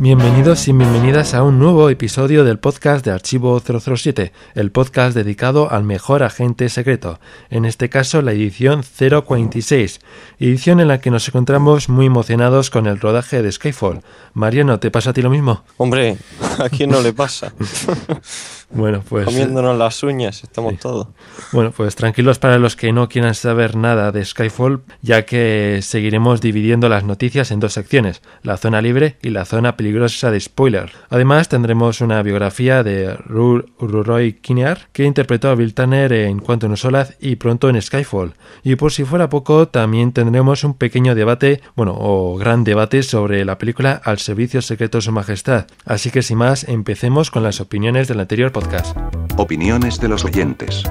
Bienvenidos y bienvenidas a un nuevo episodio del podcast de Archivo 007, el podcast dedicado al mejor agente secreto, en este caso la edición 046, edición en la que nos encontramos muy emocionados con el rodaje de Skyfall. Mariano, ¿te pasa a ti lo mismo? Hombre, ¿a quién no le pasa? Bueno, pues. Comiéndonos las uñas, estamos todos. Bueno, pues tranquilos para los que no quieran saber nada de Skyfall, ya que seguiremos dividiendo las noticias en dos secciones, la zona libre y la zona peligrosa de spoiler. Además, tendremos una biografía de Roy Kinnear, que interpretó a Bill Tanner en Quantum Solace y pronto en Skyfall. Y por si fuera poco, también tendremos un pequeño debate, bueno, o gran debate sobre la película Al Servicio Secreto de Su Majestad. Así que sin más, empecemos con las opiniones del anterior podcast. Opiniones de los oyentes.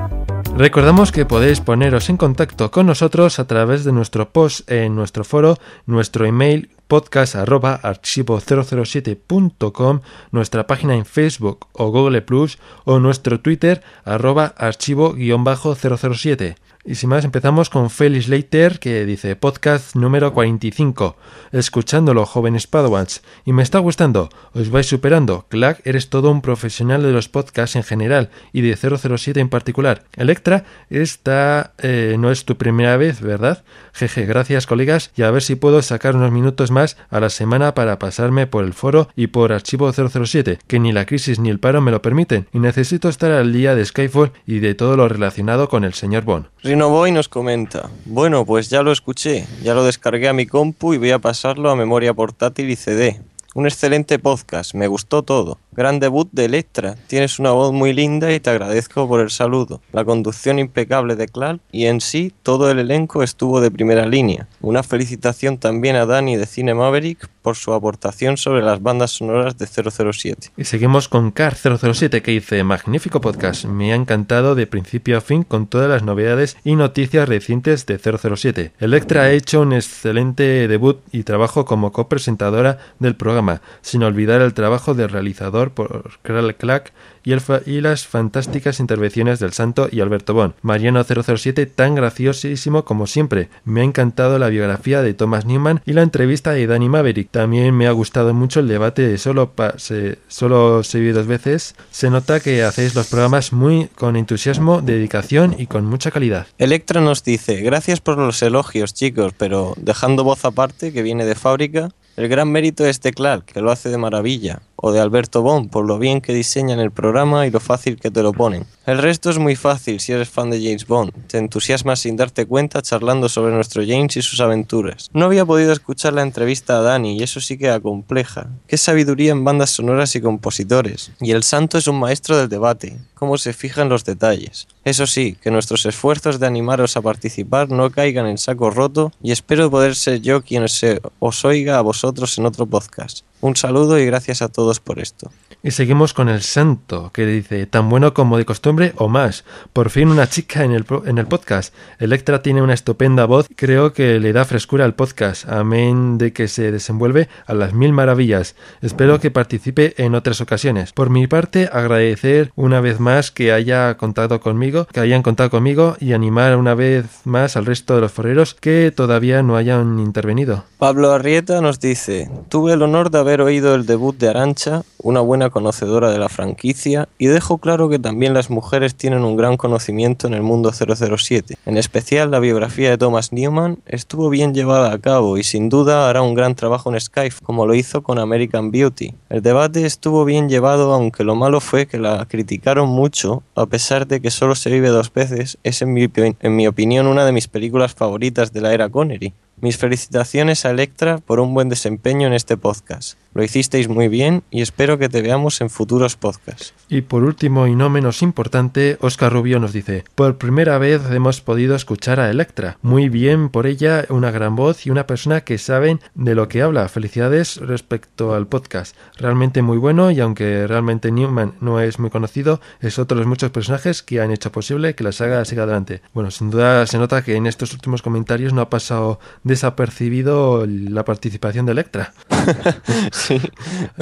Recordamos que podéis poneros en contacto con nosotros a través de nuestro post en nuestro foro, nuestro email podcast archivo007.com, nuestra página en Facebook o Google Plus o nuestro Twitter arroba archivo-007. Y sin más, empezamos con Felix Leiter, que dice podcast número 45. Escuchándolo, jóvenes Padawans. Y me está gustando. Os vais superando. Clack, eres todo un profesional de los podcasts en general y de 007 en particular. Electra, esta eh, no es tu primera vez, ¿verdad? Jeje, gracias colegas y a ver si puedo sacar unos minutos más a la semana para pasarme por el foro y por archivo 007, que ni la crisis ni el paro me lo permiten y necesito estar al día de Skyfall y de todo lo relacionado con el señor Bond. Rinoboy nos comenta, bueno, pues ya lo escuché, ya lo descargué a mi compu y voy a pasarlo a memoria portátil y CD. Un excelente podcast, me gustó todo. Gran debut de Electra, tienes una voz muy linda y te agradezco por el saludo. La conducción impecable de Clark y en sí todo el elenco estuvo de primera línea. Una felicitación también a Dani de Cine Maverick por su aportación sobre las bandas sonoras de 007. Y seguimos con Car 007 que dice, magnífico podcast, me ha encantado de principio a fin con todas las novedades y noticias recientes de 007. Electra ha hecho un excelente debut y trabajo como copresentadora del programa, sin olvidar el trabajo del realizador por Kral Clack y, y, las fantásticas intervenciones del Santo y Alberto Bon. Mariano 007 tan graciosísimo como siempre. Me ha encantado la biografía de Thomas Newman y la entrevista de Danny Maverick. También me ha gustado mucho el debate de solo, se, solo se dos veces. Se nota que hacéis los programas muy con entusiasmo, dedicación y con mucha calidad. Electra nos dice, gracias por los elogios chicos, pero dejando voz aparte que viene de fábrica, el gran mérito es de Clark, que lo hace de maravilla, o de Alberto Bond, por lo bien que diseñan el programa y lo fácil que te lo ponen. El resto es muy fácil si eres fan de James Bond, te entusiasmas sin darte cuenta charlando sobre nuestro James y sus aventuras. No había podido escuchar la entrevista a Dani y eso sí queda compleja. Qué sabiduría en bandas sonoras y compositores. Y el santo es un maestro del debate, cómo se fija en los detalles. Eso sí, que nuestros esfuerzos de animaros a participar no caigan en saco roto y espero poder ser yo quien se os oiga a vosotros en otro podcast. Un saludo y gracias a todos por esto. Y seguimos con el santo, que dice, tan bueno como de costumbre o más. Por fin una chica en el, en el podcast. Electra tiene una estupenda voz, creo que le da frescura al podcast, amén de que se desenvuelve a las mil maravillas. Espero que participe en otras ocasiones. Por mi parte, agradecer una vez más que haya contado conmigo, que hayan contado conmigo y animar una vez más al resto de los forreros que todavía no hayan intervenido. Pablo Arrieta nos dice, tuve el honor de haber oído el debut de Arancha, una buena conocedora de la franquicia, y dejo claro que también las mujeres tienen un gran conocimiento en el mundo 007. En especial la biografía de Thomas Newman estuvo bien llevada a cabo y sin duda hará un gran trabajo en Skype, como lo hizo con American Beauty. El debate estuvo bien llevado, aunque lo malo fue que la criticaron mucho, a pesar de que solo se vive dos veces, es en mi, en mi opinión una de mis películas favoritas de la era Connery. Mis felicitaciones a Electra por un buen desempeño en este podcast. Lo hicisteis muy bien y espero que te veamos en futuros podcasts. Y por último y no menos importante, Oscar Rubio nos dice, por primera vez hemos podido escuchar a Electra. Muy bien por ella, una gran voz y una persona que saben de lo que habla. Felicidades respecto al podcast. Realmente muy bueno y aunque realmente Newman no es muy conocido, es otro de los muchos personajes que han hecho posible que la saga siga adelante. Bueno, sin duda se nota que en estos últimos comentarios no ha pasado desapercibido la participación de Electra. sí,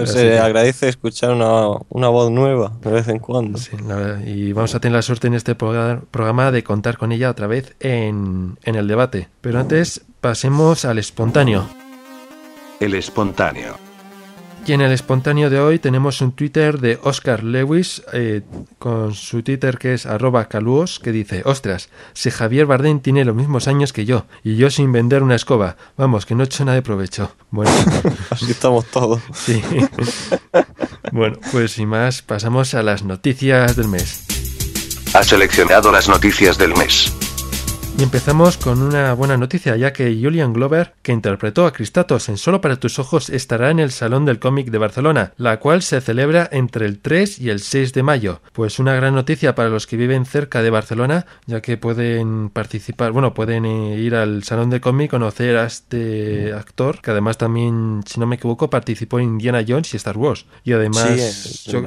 se agradece escuchar una, una, voz nueva de vez en cuando. Sí, y vamos a tener la suerte en este programa de contar con ella otra vez en, en el debate. Pero antes pasemos al espontáneo. El espontáneo. Y en el espontáneo de hoy tenemos un Twitter de Oscar Lewis eh, con su Twitter que es arroba caluos que dice, ostras, si Javier Bardem tiene los mismos años que yo y yo sin vender una escoba, vamos, que no he hecho nada de provecho. Bueno, así estamos todos. Sí. bueno, pues sin más, pasamos a las noticias del mes. Ha seleccionado las noticias del mes. Y empezamos con una buena noticia, ya que Julian Glover, que interpretó a Cristatos en Solo para tus ojos, estará en el Salón del Cómic de Barcelona, la cual se celebra entre el 3 y el 6 de mayo. Pues una gran noticia para los que viven cerca de Barcelona, ya que pueden participar, bueno, pueden eh, ir al Salón del Cómic, conocer a este actor, que además también, si no me equivoco, participó en Indiana Jones y Star Wars. Y además, yo,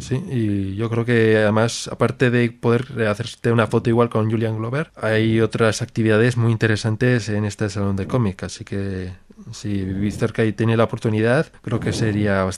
sí, y yo creo que además, aparte de poder hacerte una foto igual con Julian Glover, hay otro otras actividades muy interesantes en este salón de cómic. Así que si y tenéis la oportunidad, creo que sería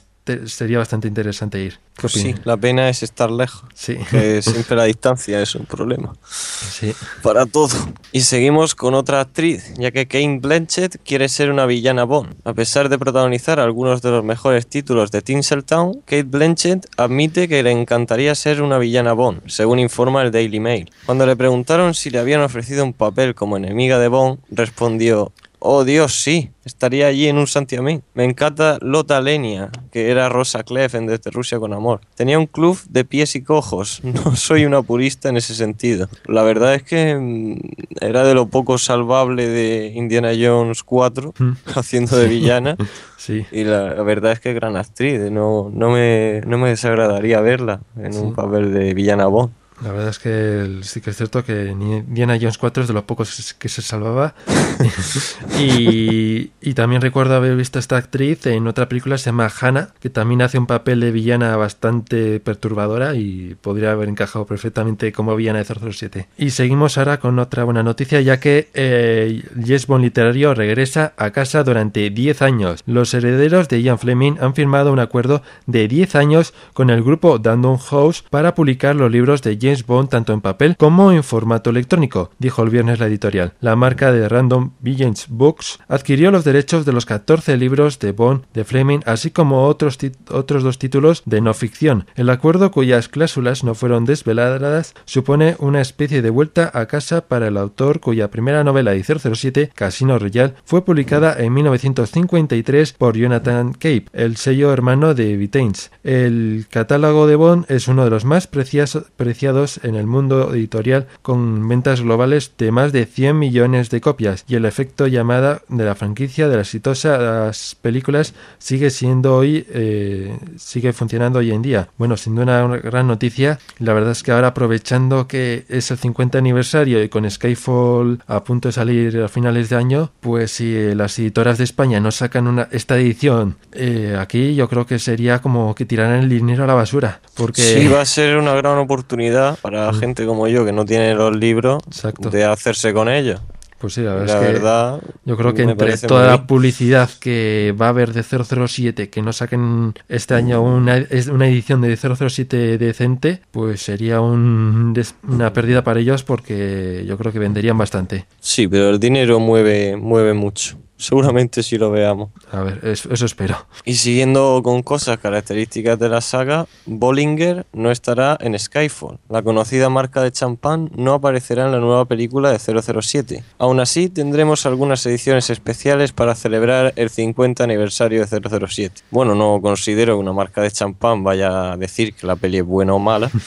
sería bastante interesante ir. sí, la pena es estar lejos. Sí. Que siempre la distancia es un problema. Sí. Para todo. Y seguimos con otra actriz, ya que Kane Blanchett quiere ser una villana Bond. A pesar de protagonizar algunos de los mejores títulos de Tinseltown, Kate Blanchett admite que le encantaría ser una villana Bond, según informa el Daily Mail. Cuando le preguntaron si le habían ofrecido un papel como enemiga de Bond, respondió: Oh Dios, sí, estaría allí en un santiamén. Me encanta Lota Lenia, que era Rosa Clef en Desde Rusia con Amor. Tenía un club de pies y cojos. No soy una purista en ese sentido. La verdad es que mm, era de lo poco salvable de Indiana Jones 4, mm. haciendo de villana. sí. Y la, verdad es que es gran actriz. No, no, me, no me desagradaría verla en un papel de villana Bond. La verdad es que sí que es cierto que Indiana Jones 4 es de los pocos que se salvaba. y, también recuerdo haber visto a esta actriz en otra película, se llama Hannah, que también hace un papel de villana bastante perturbadora y podría haber encajado perfectamente como villana de 007. Y seguimos ahora con otra buena noticia, ya que eh, Yes Bond Literario regresa a casa durante 10 años. Los herederos de Ian Fleming han firmado un acuerdo de 10 años con el grupo Dandon House para publicar los libros de James Bond tanto en papel como en formato electrónico, dijo el viernes la editorial. La marca de Random Villains Books adquirió los derechos de los 14 libros de Bond de Fleming, así como otros, otros dos títulos de no ficción. El acuerdo, cuyas cláusulas no fueron desveladas, supone una especie de vuelta a casa para el autor cuya primera novela de 007, Casino Royale, fue publicada en 1953 por Jonathan Cape, el sello hermano de Vitains. El catálogo de Bond es uno de los más preciados en el mundo editorial con ventas globales de más de 100 millones de copias y el efecto llamada de la franquicia de las exitosas películas sigue siendo hoy eh, sigue funcionando hoy en día. Bueno, duda una gran noticia. La verdad es que ahora aprovechando que es el 50 aniversario y con Skyfall a punto de salir a finales de año, pues si las editoras de España no sacan una, esta edición eh, aquí, yo creo que sería como que tiraran el dinero a la basura. Porque... Sí, va a ser una gran oportunidad para mm. gente como yo que no tiene los libros de hacerse con ellos. Pues sí, la verdad, yo creo que entre toda la publicidad que va a haber de 007, que no saquen este año una, una edición de 007 decente, pues sería un, una pérdida para ellos porque yo creo que venderían bastante. Sí, pero el dinero mueve, mueve mucho. Seguramente sí lo veamos. A ver, eso, espero. Y siguiendo con cosas características de la saga, Bollinger no estará en Skyfall. La conocida marca de champán no aparecerá en la nueva película de 007. Aún así, tendremos algunas ediciones especiales para celebrar el 50 aniversario de 007. Bueno, no considero que una marca de champán vaya a decir que la peli es buena o mala.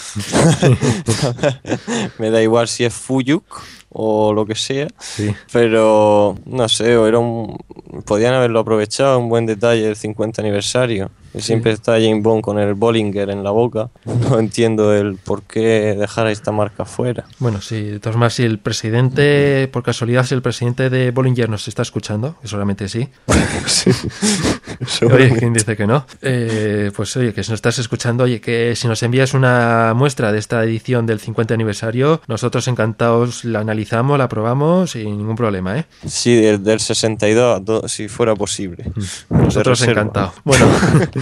Me da igual si es Fuyuk o lo que sea. Pero no sé, era un, podían haberlo aprovechado, un buen detalle del 50 aniversario. Siempre está James Bond con el Bollinger en la boca. No entiendo el por qué dejar esta marca fuera. Bueno, sí, de todas maneras, si el presidente, por casualidad, si el presidente de Bollinger nos está escuchando, que solamente sí, oye, ¿quién dice que no? Eh, pues oye, que si nos estás escuchando, oye, que si nos envías una muestra de esta edición del 50 aniversario, nosotros encantados la analizamos, la probamos sin ningún problema, ¿eh? Sí, del, del 62, do- si fuera posible. Nosotros reserva. encantados. Bueno,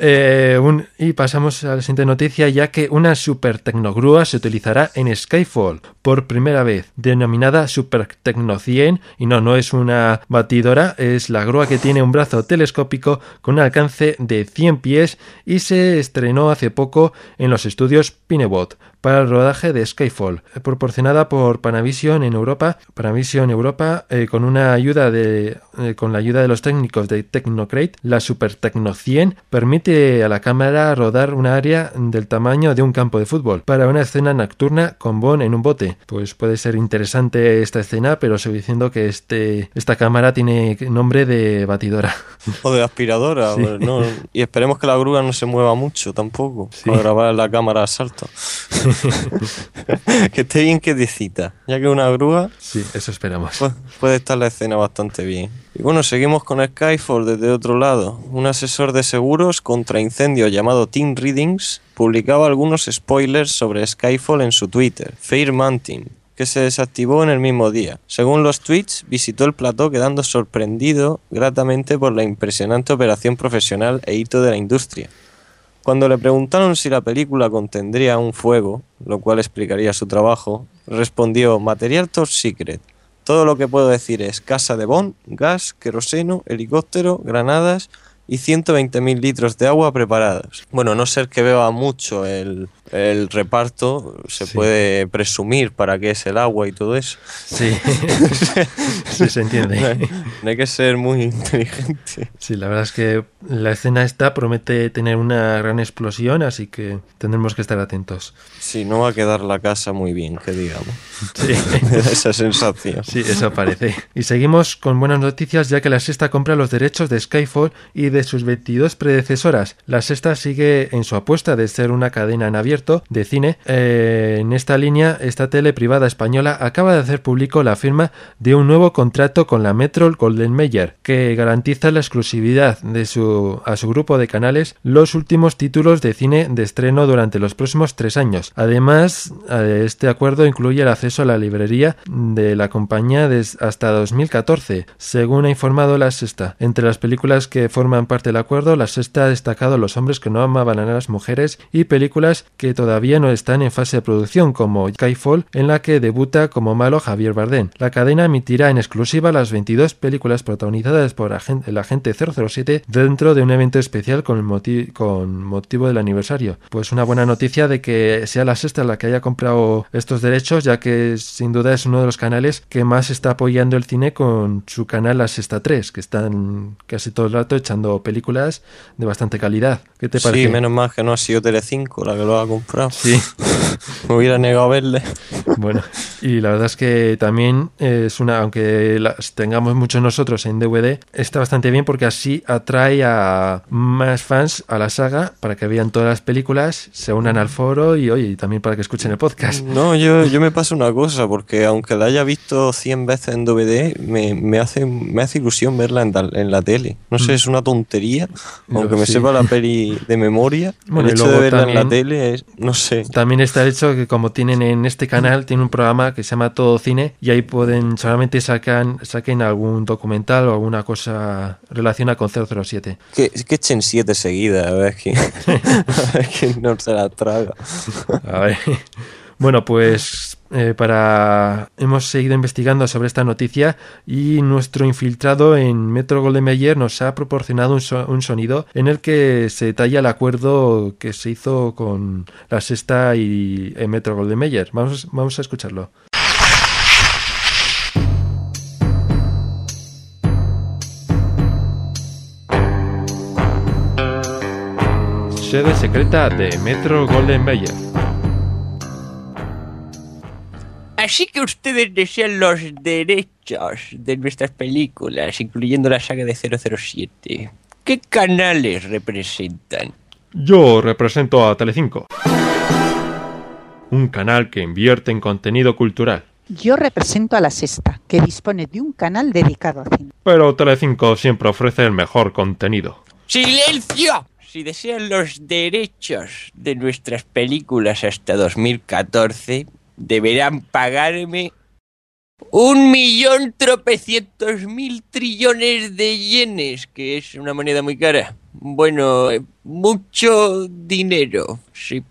eh, y pasamos a la siguiente noticia, ya que una super tecnogrúa se utilizará en Skyfall por primera vez, denominada Super Tecno 100, y no, no es una batidora, es la grúa que tiene un brazo telescópico con un alcance de 100 pies y se estrenó hace poco en los estudios Pinebot para el rodaje de Skyfall, proporcionada por Panavision en Europa, Panavision Europa eh, con una ayuda de eh, con la ayuda de los técnicos de Technocrate, la Super Tecno 100 permite a la cámara rodar un área del tamaño de un campo de fútbol para una escena nocturna con Bond en un bote. Pues puede ser interesante esta escena, pero sigo diciendo que este esta cámara tiene nombre de batidora. O de aspiradora. Sí. pues, no. Y esperemos que la grúa no se mueva mucho tampoco. Sí. Para grabar la cámara a salto. que esté bien quietecita. Ya que una grúa Sí, eso esperamos. pues, puede estar la escena bastante bien. Y bueno, seguimos con Skyfall desde otro lado. Un asesor de seguros contra incendios llamado Tim Readings publicaba algunos spoilers sobre Skyfall en su Twitter, Fair Mountain, que se desactivó en el mismo día. Según los tweets, visitó el plató quedando sorprendido gratamente por la impresionante operación profesional e hito de la industria. Cuando le preguntaron si la película contendría un fuego, lo cual explicaría su trabajo, respondió material top secret. Todo lo que puedo decir es casa de Bond, gas, queroseno, helicóptero, granadas y 120.000 litros de agua preparados. Bueno, no ser que beba mucho el, el reparto, se Sí. puede presumir para qué es el agua y todo eso. Sí, sí se No entiende. hay, no hay que ser muy inteligente. Sí, la verdad es que la escena esta promete tener una gran explosión, así que tendremos que estar atentos. Sí, no va a quedar la casa muy bien, que digamos. Sí. Me da esa sensación. Sí, eso parece. Y seguimos con buenas noticias ya que la sexta compra los derechos de Skyfall y de sus 22 predecesoras. La sexta sigue en su apuesta de ser una cadena en de cine. Eh, en esta línea, esta tele privada española acaba de hacer público la firma de un nuevo contrato con la Metro Golden Mayer que garantiza la exclusividad de su, a su grupo de canales los últimos títulos de cine de estreno durante los próximos tres años. Además, eh, este acuerdo incluye el acceso a la librería de la compañía des- hasta 2014, según ha informado la Sexta. Entre las películas que forman parte del acuerdo, la Sexta ha destacado Los hombres que no amaban a las mujeres y películas que todavía no están en fase de producción, como Skyfall, en la que debuta como malo Javier Bardem. La cadena emitirá en exclusiva las 22 películas protagonizadas por el agente 007 dentro de un evento especial con, el moti- con motivo del aniversario. Pues una buena noticia de que sea la sexta la que haya comprado estos derechos, ya que sin duda es uno de los canales que más está apoyando el cine con su canal La Sexta 3, que están casi todo el rato echando películas de bastante calidad. ¿Qué te parece? Sí, menos mal que no ha sido Telecinco la que lo ha comprado. Sí. Me hubiera negado a verle. Bueno, y la verdad es que también es una, aunque las tengamos muchos nosotros en DVD, está bastante bien porque así atrae a más fans a la saga para que vean todas las películas, se unan al foro y oye, y también para que escuchen el podcast. No, yo, yo me pasa una cosa, porque aunque la haya visto 100 veces en DVD, me, me hace, me hace ilusión verla en, la- en la tele. No sé, es una tontería, aunque me sí. sepa la peli de memoria. Bueno, el hecho de verla en la tele es, no sé. También está el hecho que como tienen en este canal, tiene un programa que se llama Todo Cine y ahí pueden, solamente sacan, saquen algún documental o alguna cosa relacionada con 007. Que, que echen siete seguidas, a ver quién, a ver quién no se la traga. A ver. Bueno, pues eh, para hemos seguido investigando sobre esta noticia y nuestro infiltrado en Metro Golden Mayer nos ha proporcionado un, so- un sonido en el que se detalla el acuerdo que se hizo con la sexta y eh, Metro Golden Mayer. Vamos, vamos a escucharlo. Sede secreta de Metro Golden Mayer. Así que ustedes desean los derechos de nuestras películas, incluyendo la saga de 007. ¿Qué canales representan? Yo represento a Telecinco. Un canal que invierte en contenido cultural. Yo represento a La Sexta, que dispone de un canal dedicado a cine. Pero Telecinco siempre ofrece el mejor contenido. ¡Silencio! Si desean los derechos de nuestras películas hasta 2014, deberán pagarme un millón tropecientos mil trillones de yenes, que es una moneda muy cara. Bueno, eh, mucho dinero, sí.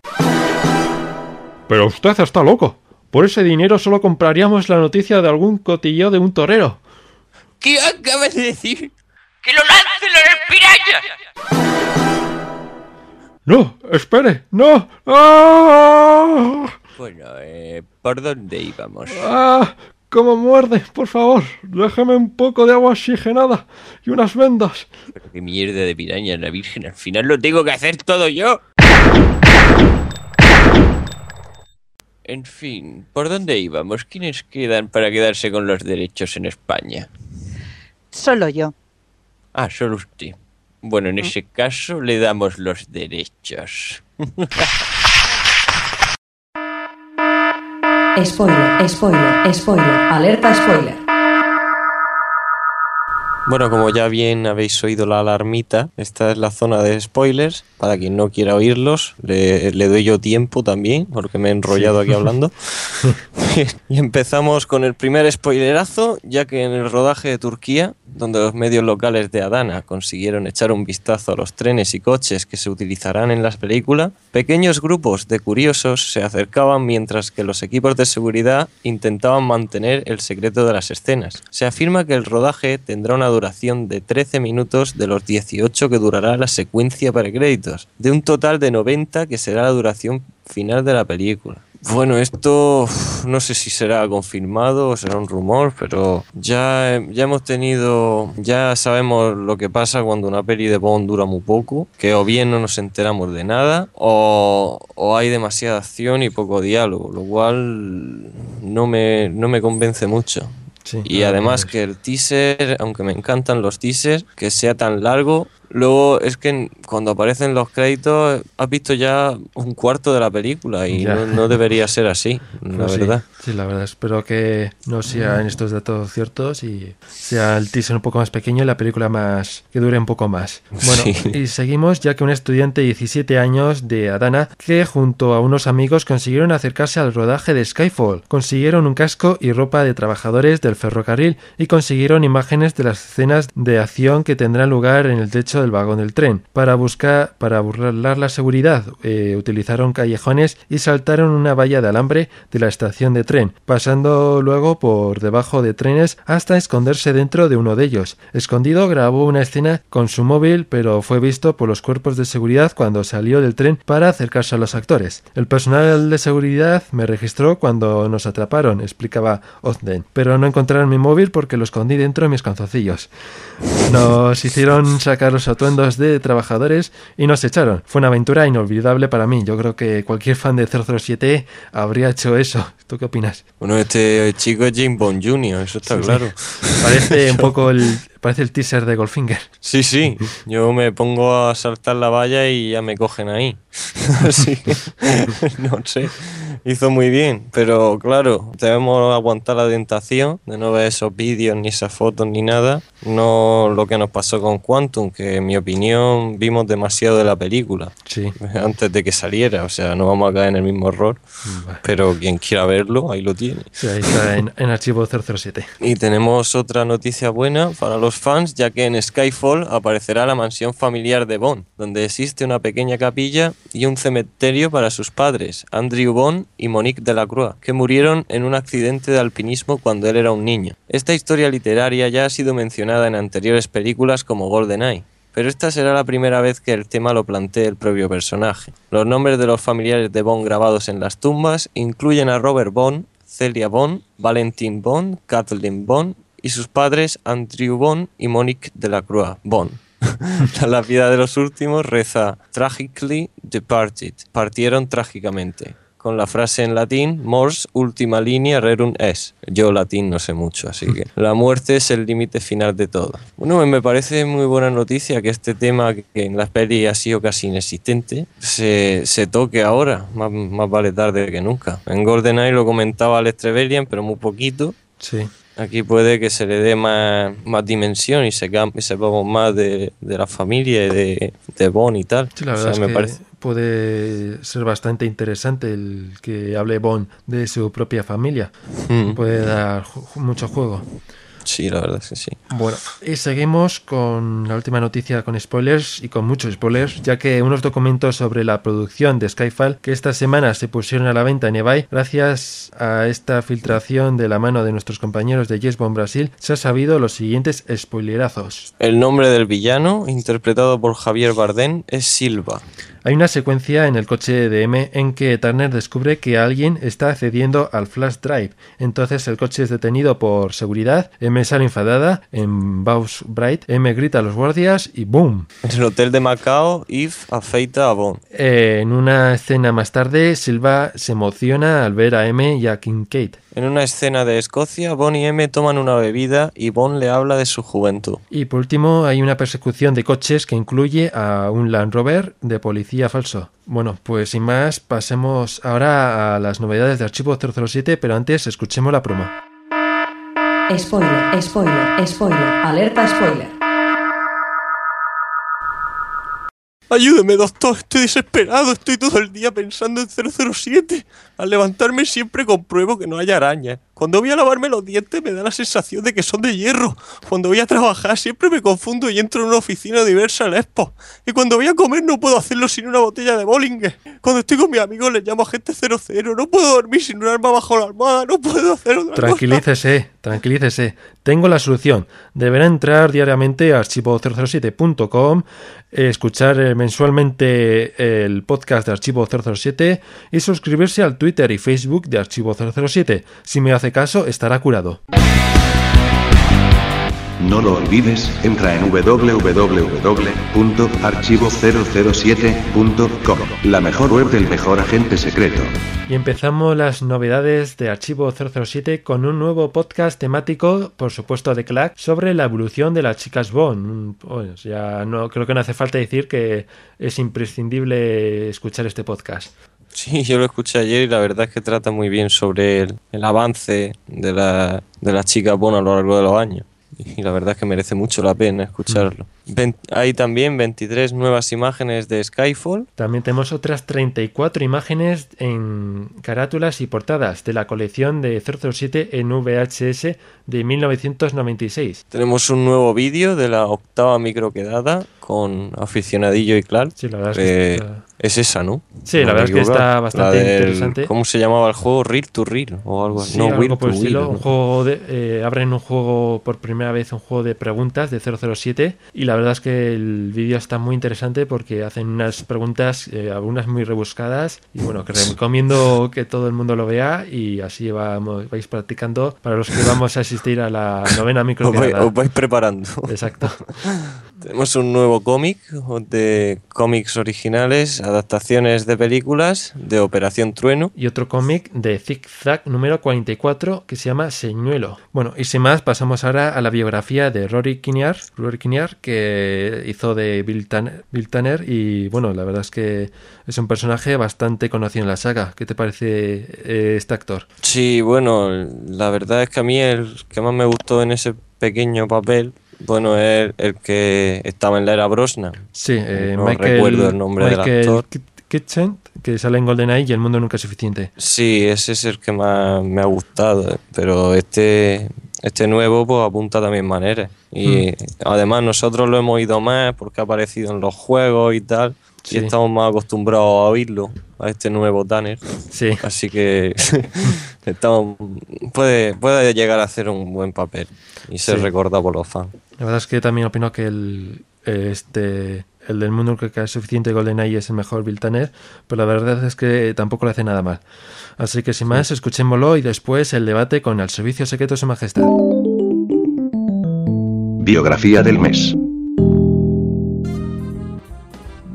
Pero usted está loco. Por ese dinero solo compraríamos la noticia de algún cotilleo de un torero. ¿Qué acabas de decir? ¡Que lo lancen los pirañas! No, espere, no. ¡Ah! Bueno, eh, ¿por dónde íbamos? ¡Ah! ¡Cómo muerde! Por favor, déjeme un poco de agua oxigenada y unas vendas. Pero qué mierda de piraña, la virgen. Al final lo tengo que hacer todo yo. En fin, ¿por dónde íbamos? ¿Quiénes quedan para quedarse con los derechos en España? Solo yo. Ah, solo usted. Bueno, en ese caso le damos los derechos. Spoiler, spoiler, spoiler, alerta spoiler. Bueno, como ya bien habéis oído la alarmita, esta es la zona de spoilers. Para quien no quiera oírlos, le, le doy yo tiempo también, porque me he enrollado aquí hablando. y empezamos con el primer spoilerazo, ya que en el rodaje de Turquía, donde los medios locales de Adana consiguieron echar un vistazo a los trenes y coches que se utilizarán en las películas, pequeños grupos de curiosos se acercaban mientras que los equipos de seguridad intentaban mantener el secreto de las escenas. Se afirma que el rodaje tendrá una duración de 13 minutos de los 18 que durará la secuencia para créditos, de un total de 90 que será la duración final de la película. Bueno, esto no sé si será confirmado o será un rumor, pero ya, ya hemos tenido, ya sabemos lo que pasa cuando una peli de Bond dura muy poco, que o bien no nos enteramos de nada o, o hay demasiada acción y poco diálogo, lo cual no me, no me convence mucho. Sí, Y ah, además que el teaser, aunque me encantan los teasers, que sea tan largo, luego es que cuando aparecen los créditos has visto ya un cuarto de la película y no, no debería ser así, la pues sí, verdad. Sí, la verdad. Espero que no sean estos datos ciertos y sea el teaser un poco más pequeño y la película más que dure un poco más. Bueno, Sí. y seguimos ya que un estudiante de 17 años de Adana que junto a unos amigos consiguieron acercarse al rodaje de Skyfall, consiguieron un casco y ropa de trabajadores del ferrocarril y consiguieron imágenes de las escenas de acción que tendrán lugar en el techo del vagón del tren. Para buscar, para burlar la seguridad, eh, utilizaron callejones y saltaron una valla de alambre de la estación de tren, pasando luego por debajo de trenes hasta esconderse dentro de uno de ellos. Escondido grabó una escena con su móvil, pero fue visto por los cuerpos de seguridad cuando salió del tren para acercarse a los actores. El personal de seguridad me registró cuando nos atraparon, explicaba Ozden, pero no encontraron mi móvil porque lo escondí dentro de mis calzoncillos. Nos hicieron sacar los atuendos de trabajadores y nos echaron. Fue una aventura inolvidable para mí. Yo creo que cualquier fan de 007 habría hecho eso. ¿Tú qué opinas? Bueno, este chico es James Bond Jr., eso está claro. Parece un poco el, parece el teaser de Goldfinger. Sí, sí, yo me pongo a saltar la valla y ya me cogen ahí. Que, no sé, hizo muy bien, pero claro, debemos aguantar la tentación de no ver esos vídeos, ni esas fotos, ni nada. No lo que nos pasó con Quantum, que en mi opinión vimos demasiado de la película Sí. antes de que saliera, o sea, no vamos a caer en el mismo error, pero quien quiera verlo, ahí lo tiene. Sí, ahí está en, en archivo 007. Y tenemos otra noticia buena para los fans, ya que en Skyfall aparecerá la mansión familiar de Bond, donde existe una pequeña capilla y un cementerio para sus padres, Andrew Bond y Monique Delacroix, que murieron en un accidente de alpinismo cuando él era un niño. Esta historia literaria ya ha sido mencionada en anteriores películas como GoldenEye. Pero esta será la primera vez que el tema lo plantee el propio personaje. Los nombres de los familiares de Bond grabados en las tumbas incluyen a Robert Bond, Celia Bond, Valentin Bond, Kathleen Bond y sus padres Andrew Bond y Monique Delacroix Bond. la lápida de los últimos reza Tragically departed, partieron trágicamente, con la frase en latín, mors ultima linea rerum es. Yo latín no sé mucho, así que la muerte es el límite final de todo. Bueno, me parece muy buena noticia que este tema que en las pelis ha sido casi inexistente se, se toque ahora, más, más vale tarde que nunca. En GoldenEye lo comentaba Alex Trevelyan, pero muy poquito. Sí. Aquí puede que se le dé más, más dimensión y, se, y sepamos más de, de, la familia y de, de Bond y tal. Sí, la verdad o sea, es me que parece... puede ser bastante interesante el que hable Bond de su propia familia. Mm. Puede dar mucho juego. Sí, la verdad es que sí. Bueno, y seguimos con la última noticia con spoilers y con muchos spoilers, ya que unos documentos sobre la producción de Skyfall que esta semana se pusieron a la venta en eBay, gracias a esta filtración de la mano de nuestros compañeros de Yes Bomb Brasil, se ha sabido los siguientes spoilerazos. El nombre del villano, interpretado por Javier Bardem, es Silva. Hay una secuencia en el coche de M en que Turner descubre que alguien está accediendo al flash drive. Entonces el coche es detenido por seguridad. M sale enfadada. En Baus Bright, M grita a los guardias y ¡boom! En el hotel de Macao, Eve afeita a Bond. Eh, en una escena más tarde, Silva se emociona al ver a M y a Kincaid. En una escena de Escocia, Bond y M toman una bebida y Bond le habla de su juventud. Y por último, hay una persecución de coches que incluye a un Land Rover de policía falso. Bueno, pues sin más, pasemos ahora a las novedades de Archivo 007, pero antes escuchemos la promo. Spoiler, spoiler, spoiler, alerta spoiler. Ayúdeme, doctor, estoy desesperado, estoy todo el día pensando en 007. Al levantarme siempre compruebo que no hay arañas. Cuando voy a lavarme los dientes me da la sensación de que son de hierro. Cuando voy a trabajar siempre me confundo y entro en una oficina diversa al Expo. Y cuando voy a comer no puedo hacerlo sin una botella de Bollinger. Cuando estoy con mis amigos les llamo a gente 00. No puedo dormir sin un arma bajo la almohada. No puedo hacer otra Tranquilícese, cosa. tranquilícese. Tengo la solución. Deberá entrar diariamente a archivo007.com, escuchar mensualmente el podcast de Archivo 007 y suscribirse al Twitter y Facebook de Archivo 007. Si me hace caso, estará curado. No lo olvides, entra en www.archivo007.com, la mejor web del mejor agente secreto. Y empezamos las novedades de Archivo 007 con un nuevo podcast temático, por supuesto de Clack, sobre la evolución de las chicas Bond. Pues ya no creo que no hace falta decir que es imprescindible escuchar este podcast. Sí, yo lo escuché ayer y la verdad es que trata muy bien sobre el, el avance de, la, de las chicas Bond a lo largo de los años. Y la verdad es que merece mucho la pena escucharlo. Hay también 23 nuevas imágenes de Skyfall. También tenemos otras 34 imágenes en carátulas y portadas de la colección de 007 en VHS de 1996. Tenemos un nuevo vídeo de la octava microquedada con aficionadillo y Clark. Sí, la verdad es que Eh, está- Es esa, ¿no? Sí, la verdad es que está bastante del- interesante. ¿Cómo se llamaba el juego? Real to Real o algo así. Sí, no, algo Will por to. Will, Un juego de, eh, abren un juego por primera vez, un juego de preguntas de 007 y la verdad es que el vídeo está muy interesante porque hacen unas preguntas, eh, algunas muy rebuscadas y bueno, que recomiendo que todo el mundo lo vea y así vamos, vais practicando para los que vamos a asistir a la novena Os vais, os vais preparando. Exacto. Tenemos un nuevo cómic de cómics originales, adaptaciones de películas de Operación Trueno. y otro cómic de Zig Zag número 44 que se llama Señuelo. Bueno, y sin más, pasamos ahora a la biografía de Rory Kinnear, Rory Kinnear que hizo de Bill Tanner, Bill Tanner y bueno, la verdad es que es un personaje bastante conocido en la saga. ¿Qué te parece eh, este actor? Sí, bueno, la verdad es que a mí el que más me gustó en ese pequeño papel, bueno, es el que estaba en la era Brosnan. Sí, eh, No Michael, recuerdo el nombre del Michael actor. Kit- Kitchen, que sale en GoldenEye y El mundo nunca es suficiente. Sí, ese es el que más me ha gustado, pero este, este nuevo pues apunta también maneras. Y Hmm. además nosotros lo hemos oído más porque ha aparecido en los juegos y tal, Sí. y estamos más acostumbrados a oírlo, a este nuevo Tanner. Sí, Así que estamos, puede, puede llegar a hacer un buen papel y ser Sí. recordado por los fans. La verdad es que también opino que el, este, el del mundo que es suficiente GoldenEye es el mejor Bill Tanner, pero la verdad es que tampoco le hace nada mal. Así que sin más, escuchémoslo y después el debate con el Servicio Secreto de Su Majestad.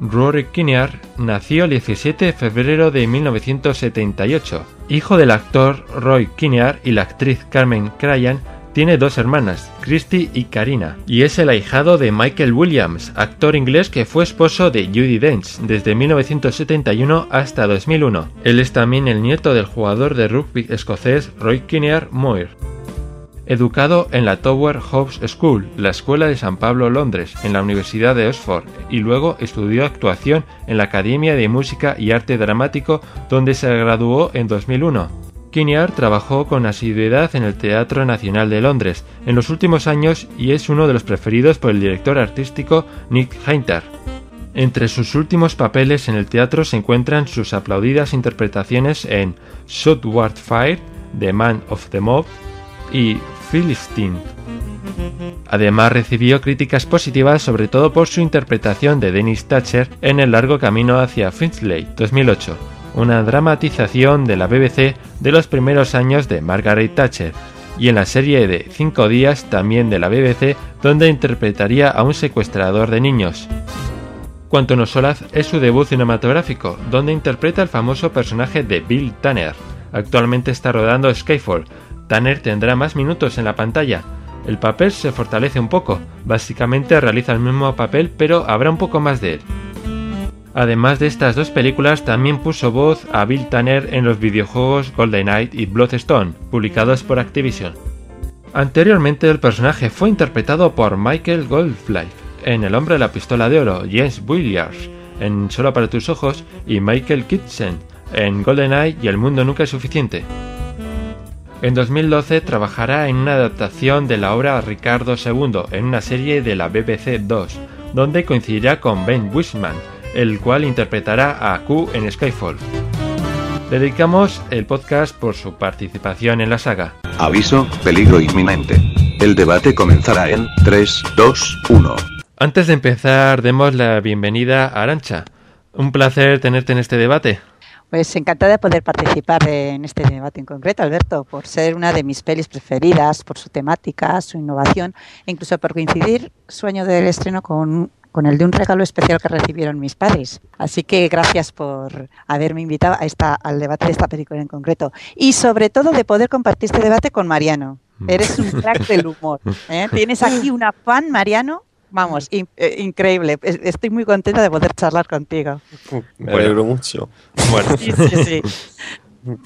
Rory Kinnear nació el 17 de febrero de 1978. Hijo del actor Roy Kinnear y la actriz Carmen Cryan, tiene dos hermanas, Christy y Karina, y es el ahijado de Michael Williams, actor inglés que fue esposo de Judy Dench desde 1971 hasta 2001. Él es también el nieto del jugador de rugby escocés Roy Kinnear Moir. Educado en la Tower House School, la escuela de San Pablo, Londres, en la Universidad de Oxford, y luego estudió actuación en la Academia de Música y Arte Dramático, donde se graduó en 2001. Kinnear trabajó con asiduidad en el Teatro Nacional de Londres en los últimos años y es uno de los preferidos por el director artístico Nick Hainter. Entre sus últimos papeles en el teatro se encuentran sus aplaudidas interpretaciones en Shotward Fire, The Man of the Mob y Philistine. Además recibió críticas positivas sobre todo por su interpretación de Dennis Thatcher en El largo camino hacia Finchley 2008 una dramatización de la BBC de los primeros años de Margaret Thatcher, y en la serie de Cinco días también de la BBC, donde interpretaría a un secuestrador de niños. Cuanto nos solaz es su debut cinematográfico, donde interpreta el famoso personaje de Bill Tanner. Actualmente está rodando Skyfall. Tanner tendrá más minutos en la pantalla. El papel se fortalece un poco, básicamente realiza el mismo papel pero habrá un poco más de él. Además de estas dos películas, también puso voz a Bill Tanner en los videojuegos Golden y Bloodstone, publicados por Activision. Anteriormente el personaje fue interpretado por Michael Goldflife en El hombre de la pistola de oro, James Williams en Solo para tus ojos y Michael Kitchen en GoldenEye y El mundo nunca es suficiente. En 2012 trabajará en una adaptación de la obra Ricardo II en una serie de la BBC 2, donde coincidirá con Ben Wishman, el cual interpretará a Q en Skyfall. Le dedicamos el podcast por su participación en la saga. Aviso, peligro inminente. El debate comenzará en 3, 2, 1. Antes de empezar, demos la bienvenida a Arancha. Un placer tenerte en este debate. Pues encantada de poder participar en este debate en concreto, Alberto, por ser una de mis pelis preferidas, por su temática, su innovación e incluso por coincidir su año del estreno con con el de un regalo especial que recibieron mis padres. Así que gracias por haberme invitado a esta, al debate de esta película en concreto. Y sobre todo de poder compartir este debate con Mariano. Mm. Eres un crack del humor. ¿eh? Tienes aquí una fan, Mariano. Vamos, eh, increíble. Estoy muy contenta de poder charlar contigo. Me alegro mucho. Bueno, sí, sí, sí.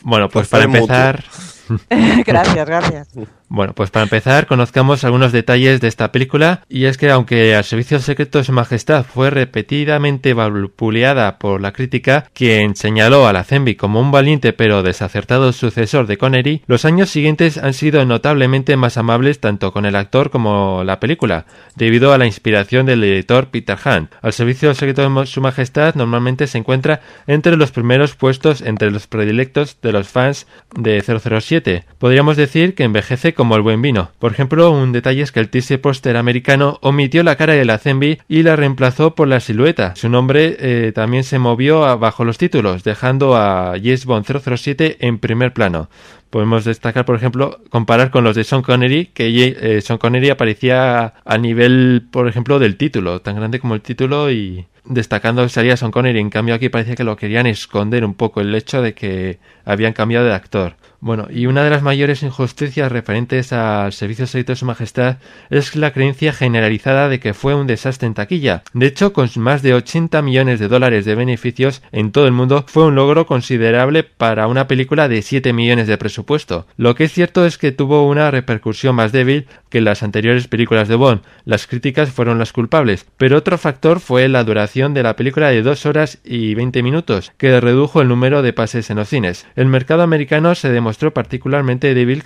bueno pues para empezar... gracias, gracias. Bueno, pues para empezar, conozcamos algunos detalles de esta película, y es que aunque al Servicio Secreto de Su Majestad fue repetidamente vapuleada por la crítica, quien señaló a la Zenby como un valiente pero desacertado sucesor de Connery, los años siguientes han sido notablemente más amables tanto con el actor como la película, debido a la inspiración del editor Peter Hunt. Al Servicio Secreto de Su Majestad normalmente se encuentra entre los primeros puestos entre los predilectos de los fans de 007. Podríamos decir que envejece como el buen vino. Por ejemplo, un detalle es que el teaser póster americano omitió la cara de la Zenby y la reemplazó por la silueta. Su nombre eh, también se movió bajo los títulos, dejando a James Bond 007 en primer plano. Podemos destacar, por ejemplo, comparar con los de Sean Connery, que eh, Sean Connery aparecía a nivel, por ejemplo, del título, tan grande como el título y destacando salía Sean Connery. En cambio, aquí parece que lo querían esconder un poco el hecho de que habían cambiado de actor. Bueno, y una de las mayores injusticias referentes al servicio secreto de su majestad es la creencia generalizada de que fue un desastre en taquilla. De hecho, con más de 80 millones de dólares de beneficios en todo el mundo, fue un logro considerable para una película de 7 millones de presupuesto. Lo que es cierto es que tuvo una repercusión más débil que las anteriores películas de Bond. Las críticas fueron las culpables, pero otro factor fue la duración de la película de 2 horas y 20 minutos, que redujo el número de pases en los cines. El mercado americano se demostró particularmente débil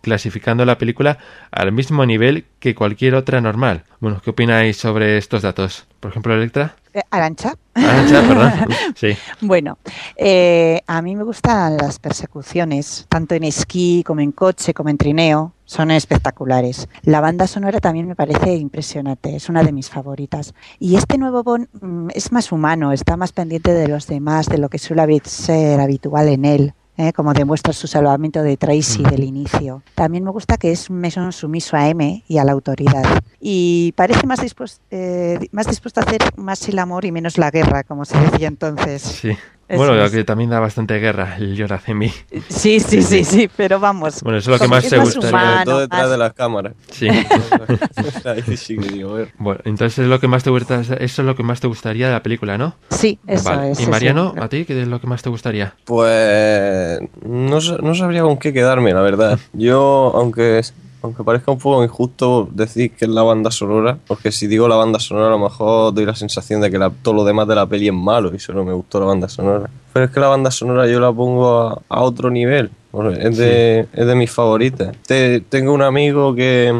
clasificando la película al mismo nivel que cualquier otra normal. Bueno, ¿qué opináis sobre estos datos? Por ejemplo, Electra. Arancha. Arancha, perdón. Sí. Bueno, eh, a mí me gustan las persecuciones, tanto en esquí como en coche, como en trineo. Son espectaculares. La banda sonora también me parece impresionante, es una de mis favoritas. Y este nuevo Bond mm, es más humano, está más pendiente de los demás, de lo que suele ser habitual en él ¿eh? como demuestra su salvamento de Tracy del inicio. También me gusta que es un mesón sumiso a M y a la autoridad. Y parece más dispuesto, más dispuesto a hacer más el amor y menos la guerra, como se decía entonces. Sí. Eso Bueno, es. que también da bastante guerra, el Yorazemi. Sí, sí, sí, sí, pero vamos. Bueno, eso es lo que más gustaría. humano, Sobre todo detrás de las cámaras. Sí. Ahí sí que digo, a ver. Bueno, entonces es lo que más te gusta, eso es lo que más te gustaría de la película, ¿no? Sí, eso Vale. es. Y Mariano, sí. ¿a ti qué es lo que más te gustaría? Pues no, no sabría con qué quedarme, la verdad. Yo, aunque, aunque parezca un poco injusto decir que es la banda sonora, porque si digo la banda sonora a lo mejor doy la sensación de que la- todo lo demás de la peli es malo y solo me gustó la banda sonora. Pero es que la banda sonora yo la pongo a, a otro nivel, es de, es de mis favoritas. Te- tengo un amigo que,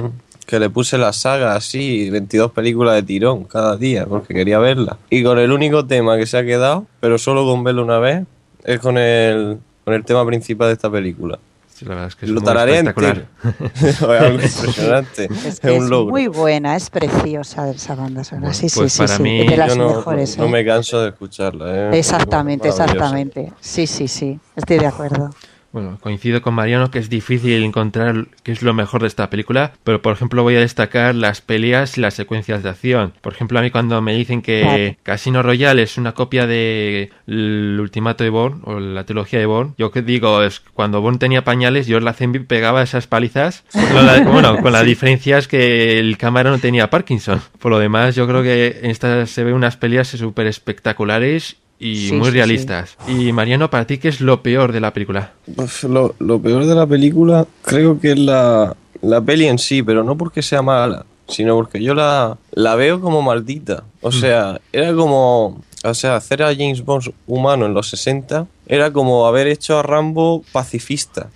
que le puse la saga así, 22 películas de tirón cada día, porque quería verla. Y con el único tema que se ha quedado, pero solo con verlo una vez, es con el, con el tema principal de esta película. Sí, la verdad es que es Lo muy tararé espectacular. entero. es algo impresionante. Es, Es, que un logro. muy buena, es preciosa esa banda sonora. Bueno, sí, sí, pues sí, para sí, mí- de las Yo no, mejores. no ¿eh? me canso de escucharla. ¿eh? Exactamente, exactamente. Sí, sí, sí, estoy de acuerdo. Bueno, coincido con Mariano que es difícil encontrar qué es lo mejor de esta película, pero por ejemplo voy a destacar las peleas y las secuencias de acción. Por ejemplo, a mí cuando me dicen que. Casino Royale es una copia de El Ultimato de Bourne o la trilogía de Bourne, yo que digo es cuando Bourne tenía pañales, yo la Zenby pegaba esas palizas. Con la- bueno, con la diferencia es que el cámara no tenía Parkinson. Por lo demás, yo creo que en esta se ven unas peleas súper espectaculares y Sí, muy sí, sí. realistas. Y Mariano, para ti, ¿qué es lo peor de la película? Pues lo, lo peor de la película creo que es la, la peli en sí, pero no porque sea mala, sino porque yo la, la veo como maldita. O sea, era como... O sea, hacer a James Bond humano en los 60 era como haber hecho a Rambo pacifista.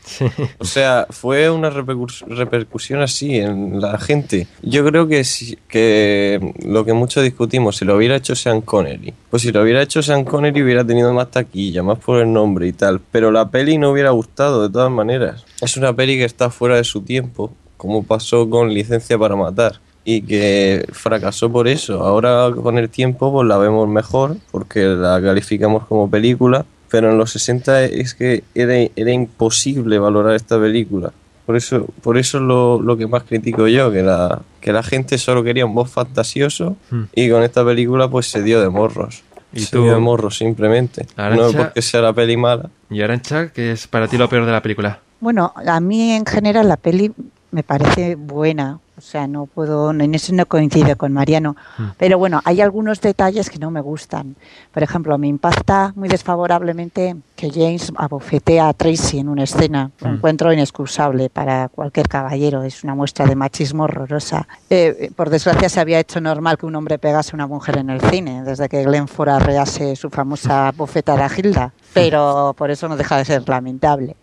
O sea, fue una repercus- repercusión así en la gente. Yo creo que, que lo que mucho discutimos, si lo hubiera hecho Sean Connery, pues si lo hubiera hecho Sean Connery hubiera tenido más taquilla, más por el nombre y tal. Pero la peli no hubiera gustado de todas maneras. Es una peli que está fuera de su tiempo, como pasó con Licencia para Matar. Y que fracasó por eso. Ahora con el tiempo pues la vemos mejor porque la calificamos como película. Pero en los 60 es que era, era imposible valorar esta película. Por eso, por eso es lo, lo que más critico yo, que la, que la gente solo quería un voz fantasioso Hmm. y con esta película pues se dio de morros. ¿Y se tú? dio de morros simplemente. No Arantxa? porque sea la peli mala. Y Arancha, ¿qué es para ti lo peor de la película? Bueno, a mí en general la peli me parece buena. O sea, no puedo, en eso no coincido con Mariano. Mm. Pero bueno, hay algunos detalles que no me gustan. Por ejemplo, me impacta muy desfavorablemente que James abofetea a Tracy en una escena. Lo Mm. encuentro inexcusable para cualquier caballero. Es una muestra de machismo horrorosa. Eh, por desgracia, se había hecho normal que un hombre pegase a una mujer en el cine, desde que Glenn Ford arrease su famosa bofetada a Hilda. Pero por eso no deja de ser lamentable.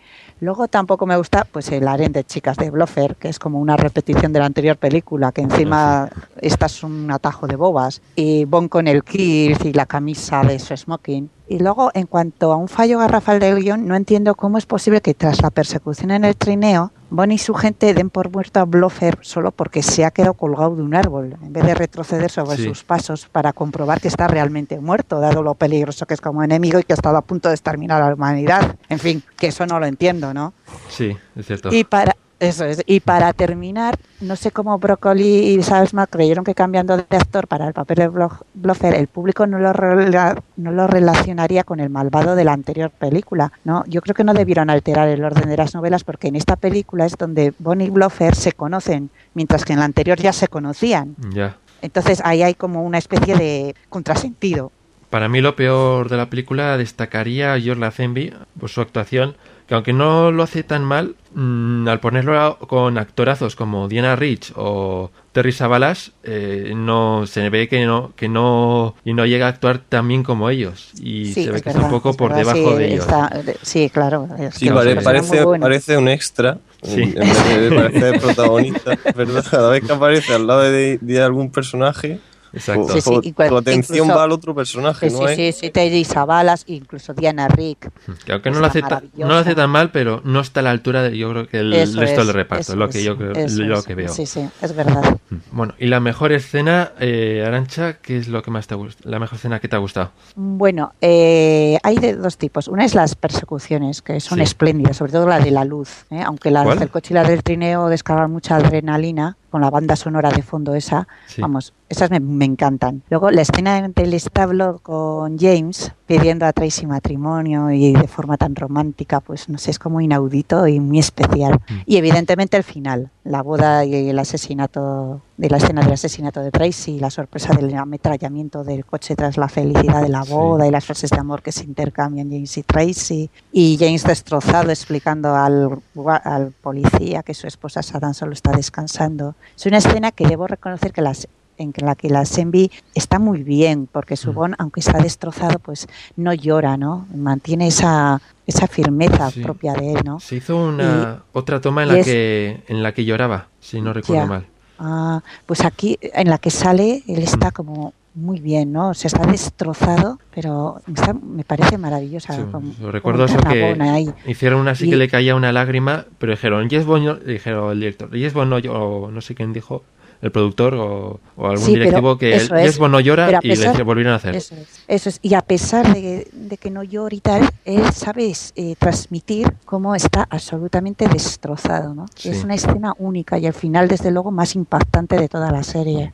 Luego tampoco me gusta pues el harén de chicas de Bloffer, que es como una repetición de la anterior película, que encima esta es un atajo de bobas. Y Bon con el kilt y la camisa de su smoking. Y luego, en cuanto a un fallo garrafal del guion, no entiendo cómo es posible que tras la persecución en el trineo, Bon y su gente den por muerto a Bloffer solo porque se ha quedado colgado de un árbol, en vez de retroceder sobre Sí. sus pasos para comprobar que está realmente muerto, dado lo peligroso que es como enemigo y que ha estado a punto de exterminar a la humanidad. En fin, que eso no lo entiendo, ¿no? Sí, es cierto. Y para eso es. Y para terminar, no sé cómo Broccoli y Salzman creyeron que cambiando de actor para el papel de Blofeld, el público no lo, rela- no lo relacionaría con el malvado de la anterior película. No, yo creo que no debieron alterar el orden de las novelas porque en esta película es donde Bonnie y Blofeld se conocen, mientras que en la anterior ya se conocían. Ya. Entonces ahí hay como una especie de contrasentido. Para mí lo peor de la película destacaría a George Lazenby por su actuación, que aunque no lo hace tan mal, mm, al ponerlo a- con actorazos como Diana Rich o Terry Savalas, eh, no se ve que no que no y no llega a actuar tan bien como ellos y Sí, se ve es que está un poco es por verdad, debajo sí, de ellos. está- sí, claro. es Sí, que parece, parece un extra. Sí. En vez de parecer protagonista, ¿verdad? Cada vez que aparece al lado de, de algún personaje, Exacto. Sí, sí, Tu- y cual- tu atención incluso- va al otro personaje, Sí, ¿no? sí, es? sí, sí, Teddy Savalas, incluso Diana Rick. Que aunque no lo, hace ta- maravillosa. no lo hace tan mal, pero no está a la altura de yo creo que el Eso resto es, del reparto, es lo que es, yo creo, eso lo es. que veo. Sí, sí, es verdad. Bueno, y la mejor escena, eh, Arancha, ¿qué es lo que más te gusta? La mejor escena que te ha gustado. Bueno, eh, hay de dos tipos. Una es las persecuciones, que son Sí. espléndidas, sobre todo la de la luz. ¿eh? Aunque la ¿Cuál? del coche y la del trineo descargan mucha adrenalina, con la banda sonora de fondo esa, Sí. vamos, esas me, me encantan. Luego la escena del establo con James pidiendo a Tracy matrimonio y de forma tan romántica, pues no sé, es como inaudito y muy especial. Mm. Y evidentemente el final, la boda y el asesinato, de la escena del asesinato de Tracy, la sorpresa del ametrallamiento del coche tras la felicidad de la Sí. boda y las frases de amor que se intercambian James y Tracy. Y James destrozado explicando al, al policía que su esposa Satan solo está descansando. Es una escena que debo reconocer que las en la que la Senbi está muy bien, porque su Mm. Aunque está destrozado, pues no llora, ¿no? Mantiene esa, esa firmeza Sí. propia de él, ¿no? Se hizo una otra toma en la es- que en la que lloraba, si no recuerdo Ya. mal. Ah, pues aquí, en la que sale, él está como muy bien, ¿no? O sea, está destrozado, pero está- me parece maravillosa. Sí, yo recuerdo eso que ahí. hicieron una así Y- que le caía una lágrima, pero dijeron, Yes Bond, no-", dijeron el director, Yes Bond no llora", o no sé quién dijo, el productor o, o algún Sí, directivo que el es. No llora y le volvieron a hacer. Eso es, eso es. Y a pesar de, de que no llora y tal, él sabe eh, transmitir cómo está absolutamente destrozado, ¿no? Sí. Es una escena única y al final, desde luego, más impactante de toda la serie.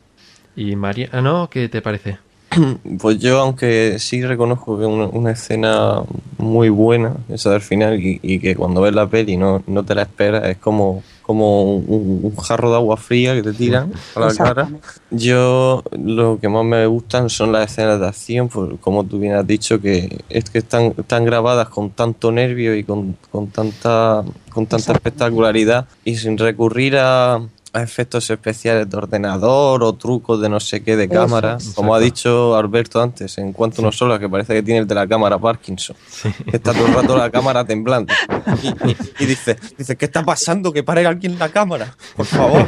Y Mariano, ¿qué te parece? Pues yo, aunque sí reconozco que es una, una escena muy buena, esa del final, y, y que cuando ves la peli no, no te la esperas, es como, como un, un jarro de agua fría que te tiran a la cara. Yo lo que más me gustan son las escenas de acción, por, como tú bien has dicho, que es que están, están grabadas con tanto nervio y con, con tanta, con tanta espectacularidad y sin recurrir a efectos especiales de ordenador o trucos de no sé qué de Eso cámara, como ha dicho Alberto antes, en cuanto unos solas, que parece que tiene el de la cámara Parkinson. Está todo el rato la cámara temblando. Y, y- y dice, dice, ¿qué está pasando? Que pare alguien la cámara, por favor.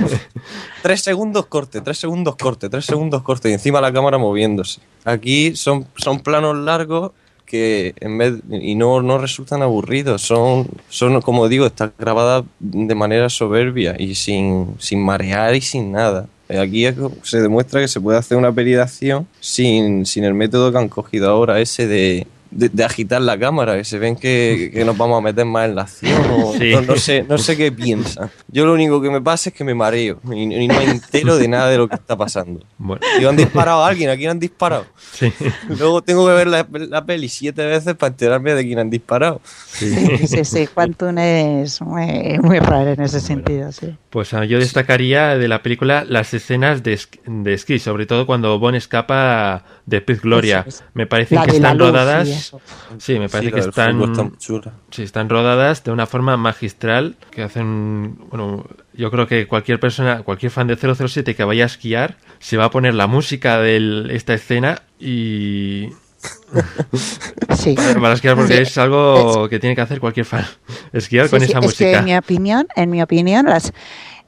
tres segundos corte, tres segundos corte, tres segundos corte. Y encima la cámara moviéndose. Aquí son, son planos largos que en vez y no, no resultan aburridos. Son, son, como digo, está grabada de manera soberbia y sin, sin marear y sin nada. Aquí se demuestra que se puede hacer una acción sin, sin el método que han cogido ahora, ese de, de, de agitar la cámara, que se ven que, que nos vamos a meter más en la acción. o- Sí. no, no sé, no sé qué piensan. Yo lo único que me pasa es que me mareo y, y no me entero de nada de lo que está pasando. Bueno, Digo, han disparado a alguien, ¿a quién han disparado? sí, Luego tengo que ver la, la peli siete veces para enterarme de quién han disparado. sí. Sí, sí. Quantum es muy, muy raro en ese sentido, sí. Pues ah, yo destacaría de la película las escenas de, de esquí, sobre todo cuando Bond escapa de Pez Gloria. Es. Me parece La que están rodadas. Sí, me parece Sí, que están, sí, están rodadas de una forma magistral que hacen, bueno, yo creo que cualquier persona, cualquier fan de 007 que vaya a esquiar se va a poner la música de esta escena y Sí. para esquiar porque Sí. es algo que tiene que hacer cualquier fan, esquiar con Sí, esa es que música. en mi opinión, en mi opinión, las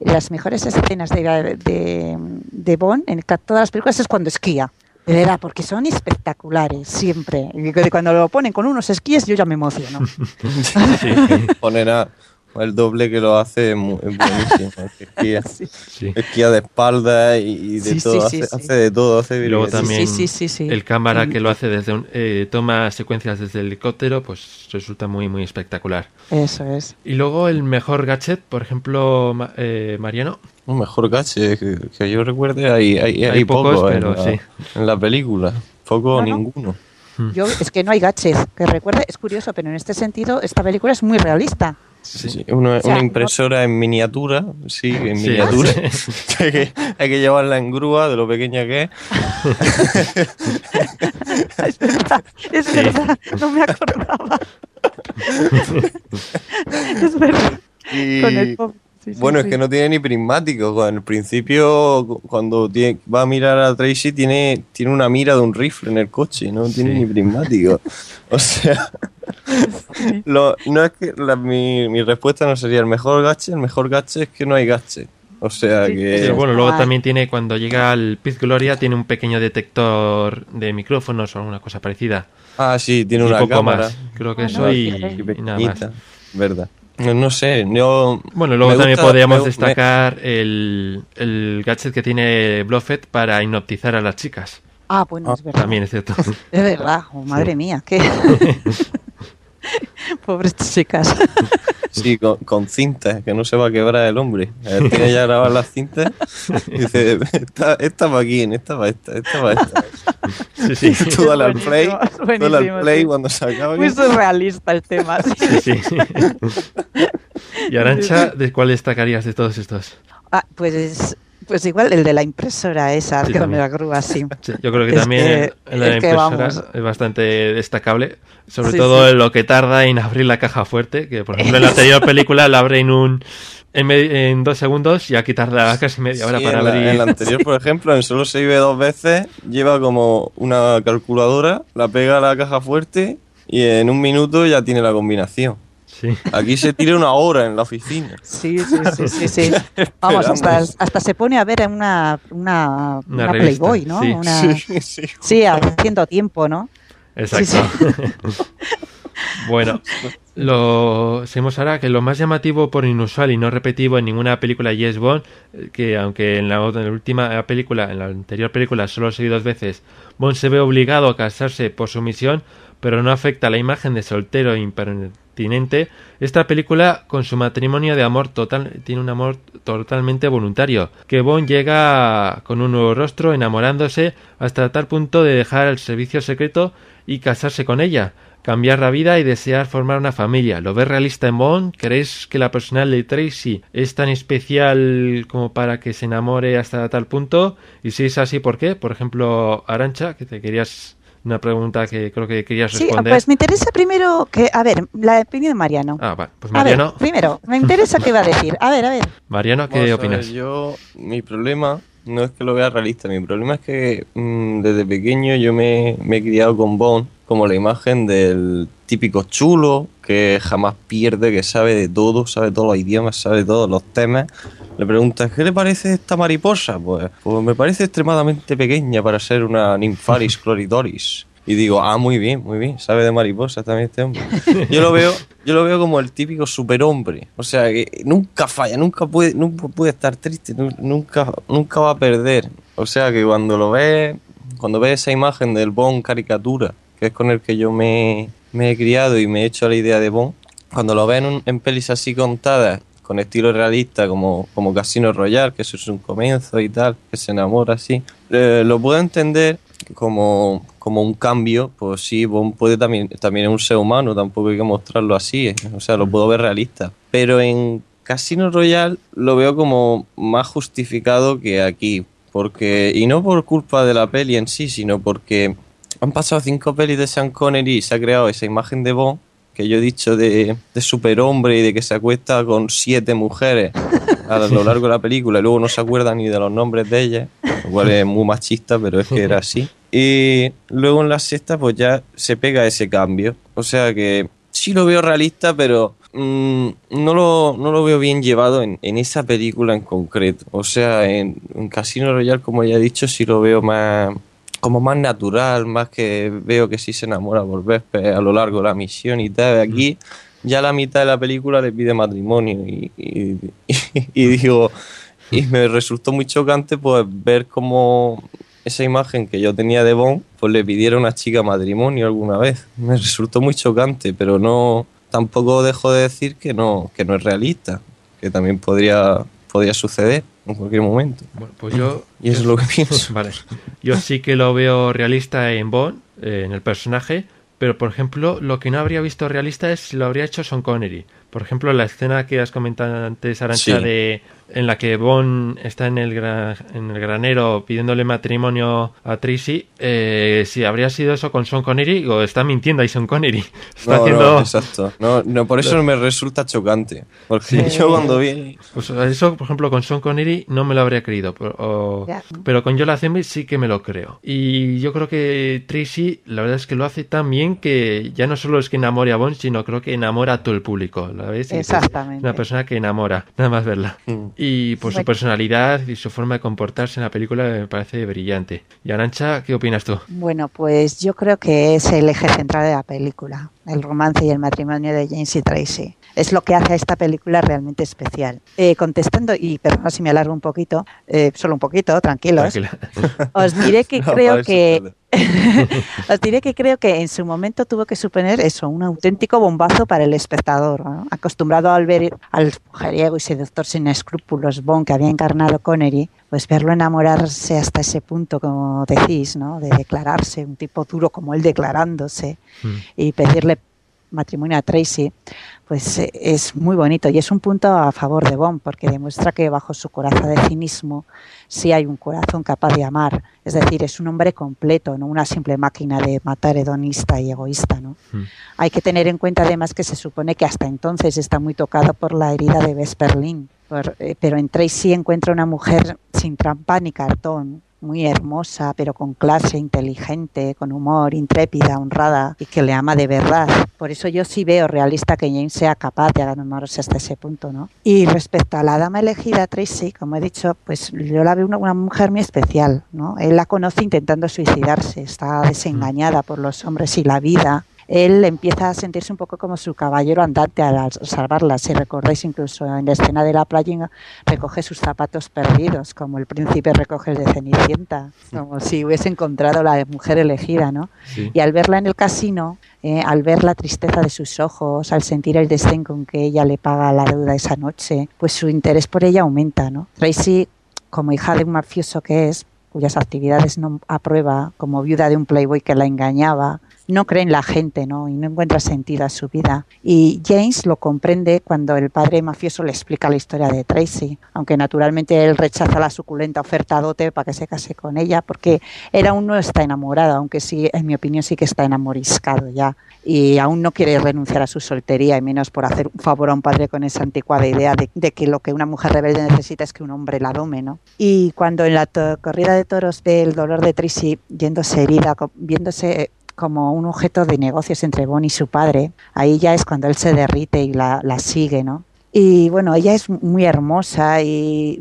las mejores escenas de, de, de Bond en todas las películas es cuando esquía. De verdad, porque son espectaculares siempre. Y que cuando lo ponen con unos esquíes yo ya me emociono. Poner a el doble que lo hace es, buenísimo. Esquía, Sí. esquía de espalda y, y de Sí, todo. sí, hace, sí. hace de todo. Hace Y luego también sí, sí, sí. el cámara que lo hace desde un, eh, toma secuencias desde el helicóptero, pues resulta muy muy espectacular. Eso es. Y luego el mejor gadget, por ejemplo, eh, Mariano. Un mejor gache que, que yo recuerde, hay, hay, hay, Hay pocos, poco pero en la, sí. en la película. Poco o No, no. ninguno. Yo, es que no hay gaches. Que recuerde, es curioso, pero en este sentido, esta película es muy realista. Sí, una, O sea, una no- impresora en miniatura, sí, en Sí. miniatura. hay, que, hay que llevarla en grúa de lo pequeña que es. Es verdad, es verdad, no me acordaba. es verdad. Y, Con el pop. Sí, sí, bueno, sí. es que no tiene ni prismático. En el principio, cu- cuando tiene- va a mirar a Tracy, tiene, tiene una mira de un rifle en el coche, no tiene Sí. ni prismático. O sea, lo- no es que la- mi, mi respuesta no sería el mejor gache, el mejor gache es que no hay gache. O sea Sí, que... Bueno, luego mal. también tiene, cuando llega al Piz Gloria, tiene un pequeño detector de micrófonos o alguna cosa parecida. Ah, sí, tiene y una poco cámara. más. Creo que Ah, eso no, y, fíjate. Y y nada más. pequeñita, verdad. No, no sé, yo... Bueno, luego también gusta- podríamos me- destacar el, el gadget que tiene Bluffet para hipnotizar a las chicas. Ah, bueno, es verdad. También es cierto. Es verdad, oh, madre mía, qué. Pobres chicas. Sí, con, con cintas, que no se va a quebrar el hombre. Eh, Tiene ya grabar las cintas y dice, esta, esta va aquí, esta va esta, esta va esta. Sí, sí. Tú dale al buenísimo, play, tú dale al play sí. cuando se acabe. Muy surrealista el tema. sí. Sí, sí. y Arancha, ¿de cuál destacarías de todos estos? Ah, pues, pues igual el de la impresora esa, Sí, que también. la grúa, sí. Sí, yo creo que Es también que- en la impresora vamos. es bastante destacable, sobre Sí, todo sí. en lo que tarda en abrir la caja fuerte, que por ejemplo en la anterior película la abre en un en, me- en dos segundos y aquí tarda casi media hora Sí, para en, la, abrir. en la anterior, por ejemplo, en solo se vive dos veces, lleva como una calculadora, la pega a la caja fuerte y en un minuto ya tiene la combinación. Sí. Aquí se tira una hora en la oficina. Sí, sí, sí, sí, sí. Vamos, hasta, hasta se pone a ver en una, una, Una una revista, Playboy, ¿no? sí. Una- Sí, sí. sí, haciendo tiempo, ¿no? Exacto. bueno, lo seguimos ahora que lo más llamativo por inusual y no repetitivo en ninguna película de James Bond, eh, que aunque en la, otra- en la última película, en la anterior película solo se ve dos veces, Bond se ve obligado a casarse por su misión, pero no afecta a la imagen de soltero e impertinente. Esta película, con su matrimonio de amor total, tiene un amor totalmente voluntario, que Bond llega con un nuevo rostro, enamorándose hasta tal punto de dejar el servicio secreto y casarse con ella, cambiar la vida y desear formar una familia. ¿Lo ves realista en Bond? ¿Creéis que la personal de Tracy es tan especial como para que se enamore hasta tal punto? Y si es así, ¿por qué? Por ejemplo, Arancha, que te querías una pregunta que creo que querías Sí, responder. pues me interesa primero que, a ver, la opinión de Mariano. Ah, vale. Pues A ver, Mariano, primero, me interesa qué va a decir. A ver, a ver. Mariano, ¿qué Vamos a ver, opinas? yo, mi problema no es que lo vea realista, mi problema es que mm, desde pequeño yo me, me he criado con Bond como la imagen del típico chulo que jamás pierde, que sabe de todo, sabe todos los idiomas, sabe todos los temas. Le preguntas, ¿qué le parece esta mariposa? Pues, pues me parece extremadamente pequeña para ser una Nymphalis chloridoris. Y digo, ah, muy bien, muy bien, sabe de mariposas también este hombre. Yo lo veo, yo lo veo como el típico superhombre. O sea, que nunca falla, nunca puede, nunca puede estar triste, nu- nunca, nunca va a perder. O sea que cuando lo ves, cuando ves esa imagen del Bond caricatura, que es con el que yo me, me he criado y me he hecho la idea de Bond, cuando lo ves en, en pelis así contadas, con estilo realista, como, como Casino Royale, que eso es un comienzo y tal, que se enamora así, eh, lo puedo entender como, como un cambio, pues sí, Bond puede también, también es un ser humano, tampoco hay que mostrarlo así, eh, o sea, lo puedo ver realista. Pero en Casino Royale lo veo como más justificado que aquí, porque, y no por culpa de la peli en sí, sino porque han pasado cinco pelis de Sean Connery y se ha creado esa imagen de Bond que yo he dicho de, de superhombre y de que se acuesta con siete mujeres a lo largo de la película y luego no se acuerda ni de los nombres de ellas, lo cual es muy machista, pero es que era así. Y luego en la sexta pues ya se pega ese cambio. O sea que sí lo veo realista, pero mm, no, lo, no lo veo bien llevado en, en esa película en concreto. O sea, en, en Casino Royale, como ya he dicho, sí lo veo más como más natural, más que veo que sí se enamora por Vesper a lo largo de la misión y tal. Aquí ya la mitad de la película le pide matrimonio y, y- y digo, y me resultó muy chocante pues ver cómo esa imagen que yo tenía de Bond, pues le pidiera a una chica matrimonio alguna vez. Me resultó muy chocante, pero no tampoco dejo de decir que no, que no es realista, que también podría, podría suceder en cualquier momento. Bueno, pues yo Y eso es lo que pienso. Vale. Yo sí que lo veo realista en Bond, eh, en el personaje, pero por ejemplo, lo que no habría visto realista es si lo habría hecho Sean Connery. Por ejemplo, la escena que has comentado antes, Arancha, Sí. de, en la que Bond está en el, gra- en el granero pidiéndole matrimonio a Tracy, eh, si habría sido eso con Sean Connery o está mintiendo ahí Sean Connery. Está No, haciendo... no, exacto. No, no, por eso me resulta chocante. Porque yo cuando vi... Pues eso, por ejemplo, con Sean Connery no me lo habría creído, pero, o- pero con Yola Zembe sí que me lo creo. Y yo creo que Tracy, la verdad es que lo hace tan bien que ya no solo es que enamore a Bond, sino creo que enamora a todo el público. ¿La ves? Exactamente. Una persona que enamora, nada más verla. Mm. Y por su personalidad y su forma de comportarse en la película me parece brillante. Y Arancha, ¿qué opinas tú? Bueno, pues yo creo que es el eje central de la película, el romance y el matrimonio de James y Tracy. Es lo que hace a esta película realmente especial. Eh, contestando, y perdón si me alargo un poquito, eh, solo un poquito, tranquilos, Tranquila. os diré que No, creo que. Os diré que creo que en su momento tuvo que suponer eso, un auténtico bombazo para el espectador, ¿no? acostumbrado al ver al mujeriego y seductor sin escrúpulos Bond que había encarnado Connery, pues verlo enamorarse hasta ese punto, como decís, ¿no? de declararse, un tipo duro como él declarándose Mm. y pedirle matrimonio a Tracy, pues eh, es muy bonito y es un punto a favor de Bond porque demuestra que bajo su coraza de cinismo sí hay un corazón capaz de amar, es decir, es un hombre completo, no una simple máquina de matar hedonista y egoísta, ¿no? Mm. Hay que tener en cuenta además que se supone que hasta entonces está muy tocado por la herida de Vesperlin, por- eh, pero en Tracy encuentra una mujer sin trampa ni cartón, muy hermosa, pero con clase, inteligente, con humor, intrépida, honrada y que le ama de verdad. Por eso yo sí veo realista que James sea capaz de enamorarse hasta ese punto, ¿no? Y respecto a la dama elegida, Tracy, como he dicho, pues yo la veo una, una mujer muy especial, ¿no? Él la conoce intentando suicidarse, está desengañada por los hombres y la vida. Él empieza a sentirse un poco como su caballero andante al salvarla. Si recordáis, incluso en la escena de la playa, recoge sus zapatos perdidos, como el príncipe recoge el de Cenicienta, como si hubiese encontrado la mujer elegida, ¿no? Sí. Y al verla en el casino, eh, al ver la tristeza de sus ojos, al sentir el desdén con que ella le paga la deuda esa noche, pues su interés por ella aumenta, ¿no? Tracy, como hija de un mafioso que es, cuyas actividades no aprueba, como viuda de un playboy que la engañaba, no cree en la gente, ¿no? Y no encuentra sentido a su vida. Y James lo comprende cuando el padre mafioso le explica la historia de Tracy, aunque naturalmente él rechaza la suculenta oferta dote para que se case con ella, porque él aún no está enamorado, aunque sí, en mi opinión, sí que está enamoriscado ya. Y aún no quiere renunciar a su soltería, y menos por hacer un favor a un padre con esa anticuada idea de, que lo que una mujer rebelde necesita es que un hombre la dome, ¿no? Y cuando en la corrida de toros ve el dolor de Tracy yéndose herida, viéndose como un objeto de negocios entre Bonnie y su padre, ahí ya es cuando él se derrite y la, sigue, ¿no? Y bueno, ella es muy hermosa, y,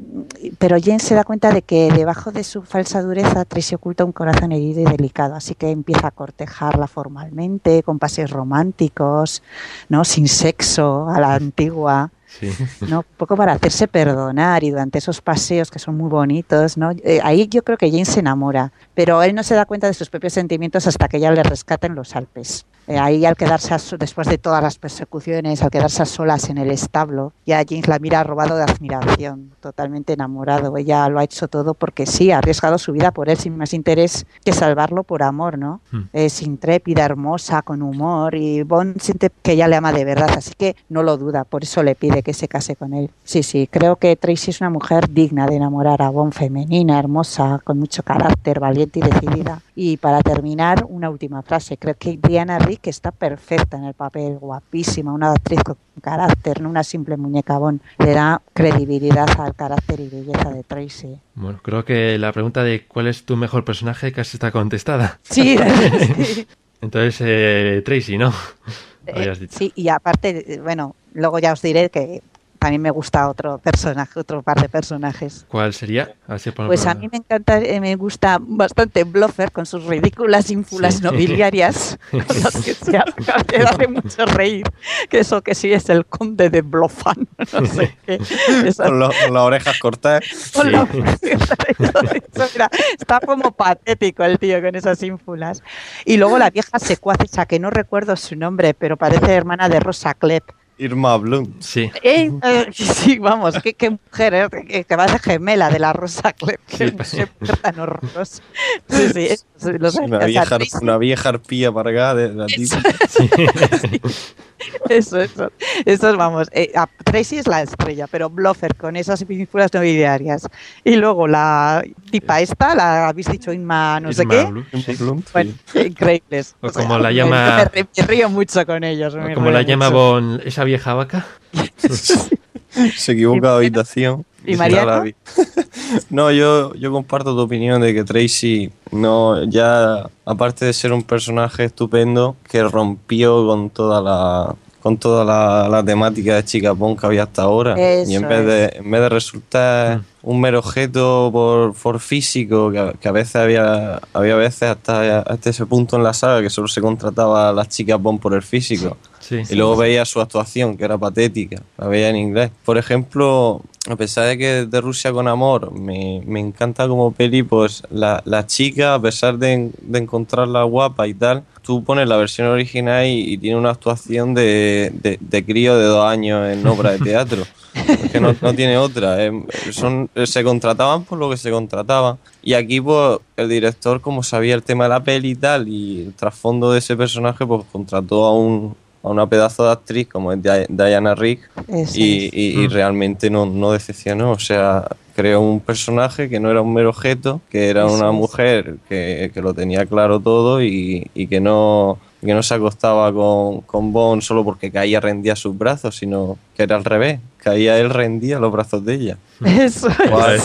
pero James se da cuenta de que debajo de su falsa dureza Tracy oculta un corazón herido y delicado, así que empieza a cortejarla formalmente, con paseos románticos, ¿no? sin sexo, a la antigua. Sí. ¿no? Un poco para hacerse perdonar y durante esos paseos que son muy bonitos, ¿no? Eh, ahí yo creo que Jane se enamora, pero él no se da cuenta de sus propios sentimientos hasta que ella le rescata en los Alpes. Eh, ahí al quedarse después de todas las persecuciones, al quedarse a solas en el establo, ya James la mira robado de admiración, totalmente enamorado. Ella lo ha hecho todo porque sí, ha arriesgado su vida por él sin más interés que salvarlo por amor, ¿no? Hmm. Es intrépida, hermosa, con humor y Bond siente que ella le ama de verdad, así que no lo duda, por eso le pide que se case con él. Sí, sí, creo que Tracy es una mujer digna de enamorar a Bond, femenina, hermosa, con mucho carácter, valiente y decidida. Y para terminar, una última frase. Creo que Diana Rick está perfecta en el papel, guapísima, una actriz con carácter, no una simple muñeca Bond. Le da credibilidad al carácter y belleza de Tracy. Bueno, creo que la pregunta de cuál es tu mejor personaje casi está contestada. Sí, sí. Entonces, eh, Tracy, ¿no? Habías Eh, dicho. Sí, y aparte, eh, bueno, luego ya os diré que también me gusta otro personaje, otro par de personajes. ¿Cuál sería? A ver si pongo Pues a mí me encanta, eh, me gusta bastante Bloffer con sus ridículas ínfulas Sí. nobiliarias, con las que se hace, que hace mucho reír, que eso que sí es el conde de Blofan, no sé qué. Esa- Con, lo- con las orejas cortadas. con Sí. la- eso, eso, mira, está como patético el tío con esas ínfulas. Y luego la vieja secuaz esa que no recuerdo su nombre, pero parece hermana de Rosa Klepp. Irma Blum. Sí, Eh, eh, sí, vamos, qué, qué mujer, eh, que, que va de gemela de la Rosa Klepp. Qué, Sí. qué mujer tan horrorosa. Sí, sí, eso, lo sé, Una vieja, Tracy- una vieja arpía amargada de la tipa. Eso, eso, eso, vamos. eh, a- Tracy es la estrella, pero Bloffer con esas pinturas nobiliarias. Y luego la tipa esta, la habéis dicho Inma, no sé qué. Blum, sí. Bueno, increíbles. O como la me- llama- Me, río- mucho con ellos. Como la llama. Bon, esa vieja vaca. Se equivoca de habitación. ¿Y vi- No, yo, yo comparto tu opinión de que Tracy, no, ya aparte de ser un personaje estupendo, que rompió con toda la con toda la, la temática de chica punk que había hasta ahora. Eso y en vez, de, en vez de resultar un mero objeto por, por físico, que, a- que a veces había, había veces hasta, hasta ese punto en la saga que solo se contrataba a las chicas punk por el físico. Sí. Y luego veía su actuación, que era patética, la veía en inglés. Por ejemplo, a pesar de que de Rusia con Amor me, me encanta como peli, pues la, la chica, a pesar de, de encontrarla guapa y tal, tú pones la versión original y, y tiene una actuación de, de, de crío de dos años en obra de teatro. Es que no, no tiene otra. eh, son, se contrataban por lo que se contrataban. Y aquí, pues, el director, como sabía el tema de la peli y tal, y el trasfondo de ese personaje, pues contrató a un a una pedazo de actriz como es Diana Rigg Eso y, y- y realmente no, no decepcionó. O sea, creó un personaje que no era un mero objeto, que era Eso una es. mujer que, que lo tenía claro todo y, y que no que no se acostaba con, con Bond solo porque caía rendía sus brazos, sino que era al revés. Caía él rendía los brazos de ella. Eso es. Cual-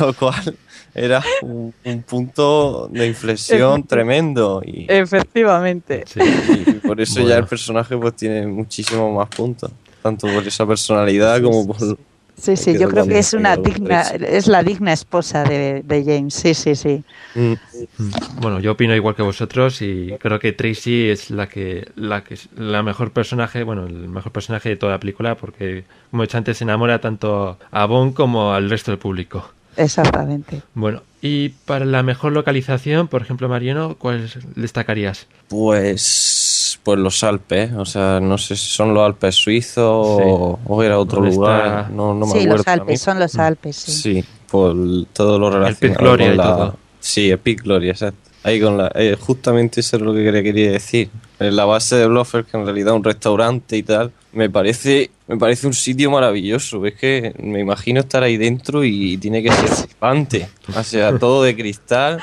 lo cual era un, un punto de inflexión tremendo. Y, Efectivamente. Sí. y por eso Bueno. ya el personaje pues tiene muchísimos más puntos. Tanto por esa personalidad como por... Sí, sí, yo creo que es una digna, es la digna esposa de, de James, sí, sí, sí. Mm, Bueno, yo opino igual que vosotros y creo que Tracy es la que la que es la mejor personaje, bueno, el mejor personaje de toda la película porque como he dicho antes se enamora tanto a Bond como al resto del público. Exactamente. Bueno, y para la mejor localización, por ejemplo, Mariano, ¿cuál destacarías? Pues, pues los Alpes, o sea, no sé si son los Alpes suizos o, o era otro ¿Dónde lugar, está? no, no me sí, acuerdo. los ahora Alpes, son los Alpes, sí. Sí, por todo lo relacionado Gloria con y la... todo. Sí, Epic Gloria, exacto. Ahí con la... eh, justamente eso es lo que quería, quería decir. La base de Blofeld, que en realidad es un restaurante y tal, me parece, me parece un sitio maravilloso. Es que me imagino estar ahí dentro y tiene que ser flipante. O sea, todo de cristal,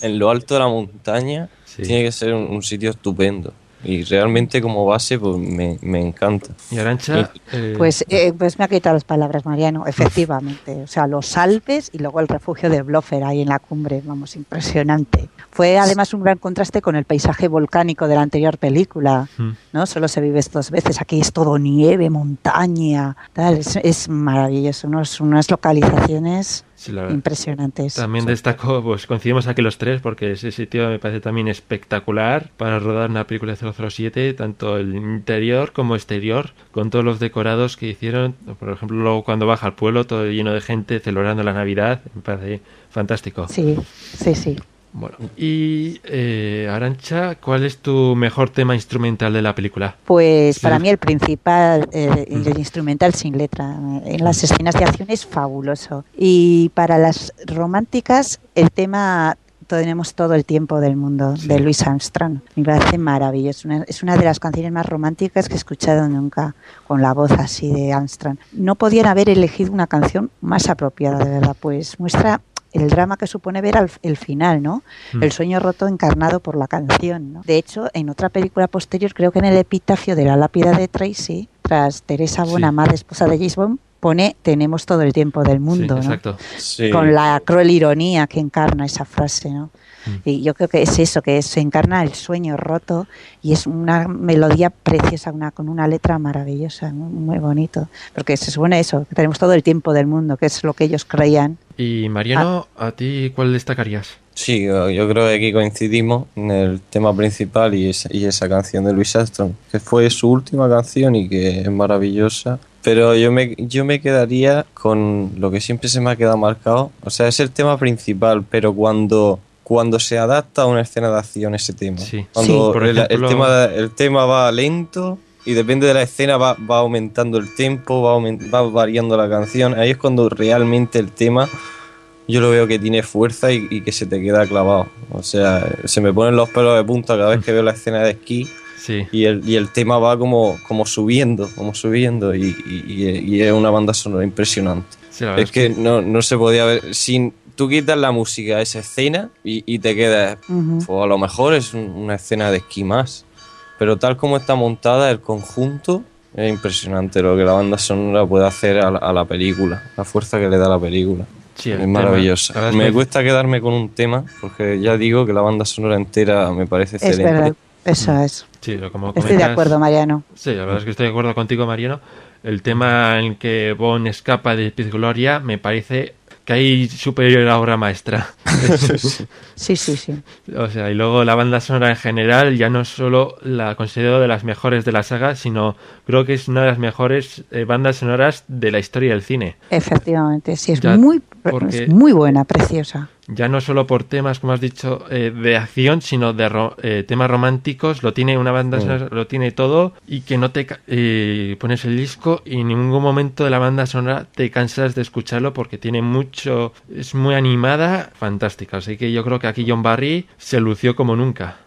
en lo alto de la montaña. Sí. Tiene que ser un, un sitio estupendo. Y realmente como base, pues me, me encanta. Y Arancha, eh, Pues, eh, pues me ha quitado las palabras, Mariano, efectivamente. O sea, los Alpes y luego el refugio de Blofeld ahí en la cumbre, vamos, impresionante. Fue además un gran contraste con el paisaje volcánico de la anterior película, mm, ¿no? Solo se vive dos veces, aquí es todo nieve, montaña, tal, es, es maravilloso, unos, unas localizaciones sí, impresionantes. También destaco, pues coincidimos aquí los tres porque ese sitio me parece también espectacular para rodar una película de 007, tanto el interior como exterior, con todos los decorados que hicieron. Por ejemplo, luego cuando baja al pueblo, todo lleno de gente celebrando la Navidad, me parece fantástico. Sí, sí, sí. Bueno, y eh, Arancha, ¿cuál es tu mejor tema instrumental de la película? Pues para mí el principal, eh, el instrumental sin letra, en las escenas de acción es fabuloso. Y para las románticas, el tema tenemos todo el tiempo del mundo Sí. de Louis Armstrong. Me parece maravilloso. Una- es una de las canciones más románticas que he escuchado nunca, con la voz así de Armstrong. No podían haber elegido una canción más apropiada, de verdad, pues muestra el drama que supone ver al, el final, ¿no? Mm. El sueño roto encarnado por la canción, ¿no? De hecho, en otra película posterior, creo que en el epitafio de la lápida de Tracy, tras Teresa Sí. Bonamá, esposa de James Bond, pone tenemos todo el tiempo del mundo, sí, ¿no? exacto. Sí. Con la cruel ironía que encarna esa frase, ¿no? Y yo creo que es eso, que se encarna el sueño roto y es una melodía preciosa, una, con una letra maravillosa, muy, muy bonito. Porque se supone eso, que tenemos todo el tiempo del mundo, que es lo que ellos creían. Y Mariano, ¿a ti cuál destacarías? Sí, yo creo que aquí coincidimos en el tema principal y esa, y esa canción de Louis Armstrong, que fue su última canción y que es maravillosa. Pero yo me, yo me quedaría con lo que siempre se me ha quedado marcado. O sea, es el tema principal, pero cuando, cuando se adapta a una escena de acción ese tema. Sí. Cuando Sí, por el, tema, el tema va lento y depende de la escena va, va aumentando el tempo, va, aument- va variando la canción. Ahí es cuando realmente el tema yo lo veo que tiene fuerza y, y que se te queda clavado. O sea, se me ponen los pelos de punta cada vez que veo la escena de esquí Sí, y el, y el tema va como, como subiendo, como subiendo y, y- es una banda sonora impresionante. sí, Es que no, no se podía ver sin... Tú quitas la música a esa escena y, y te quedas... Pues a lo mejor es un- una escena de esquí más. Pero tal como está montada, el conjunto es impresionante lo que la banda sonora puede hacer a la, a la película, la fuerza que le da a la película. Sí, es maravillosa. Me cuesta quedarme con un tema, porque ya digo que la banda sonora entera me parece Es excelente. verdad. Eso es. Sí, lo- como Estoy de acuerdo, Mariano. Sí, la verdad es que estoy de acuerdo contigo, Mariano. El tema en que Bond escapa de Speed Gloria me parece que hay superior a la obra maestra. Sí, sí, sí. o sea, y luego la banda sonora en general ya no solo la considero de las mejores de la saga, sino creo que es una de las mejores eh, bandas sonoras de la historia del cine. Efectivamente, sí, es Ya, muy, porque- es muy buena, preciosa. Ya no solo por temas, como has dicho, eh, de acción, sino de ro- eh, temas románticos. Lo tiene una banda sonora, lo tiene todo. Y que no te eh, pones el disco y en ningún momento de la banda sonora te cansas de escucharlo porque tiene mucho. Es muy animada, fantástica. Así que yo creo que aquí John Barry se lució como nunca.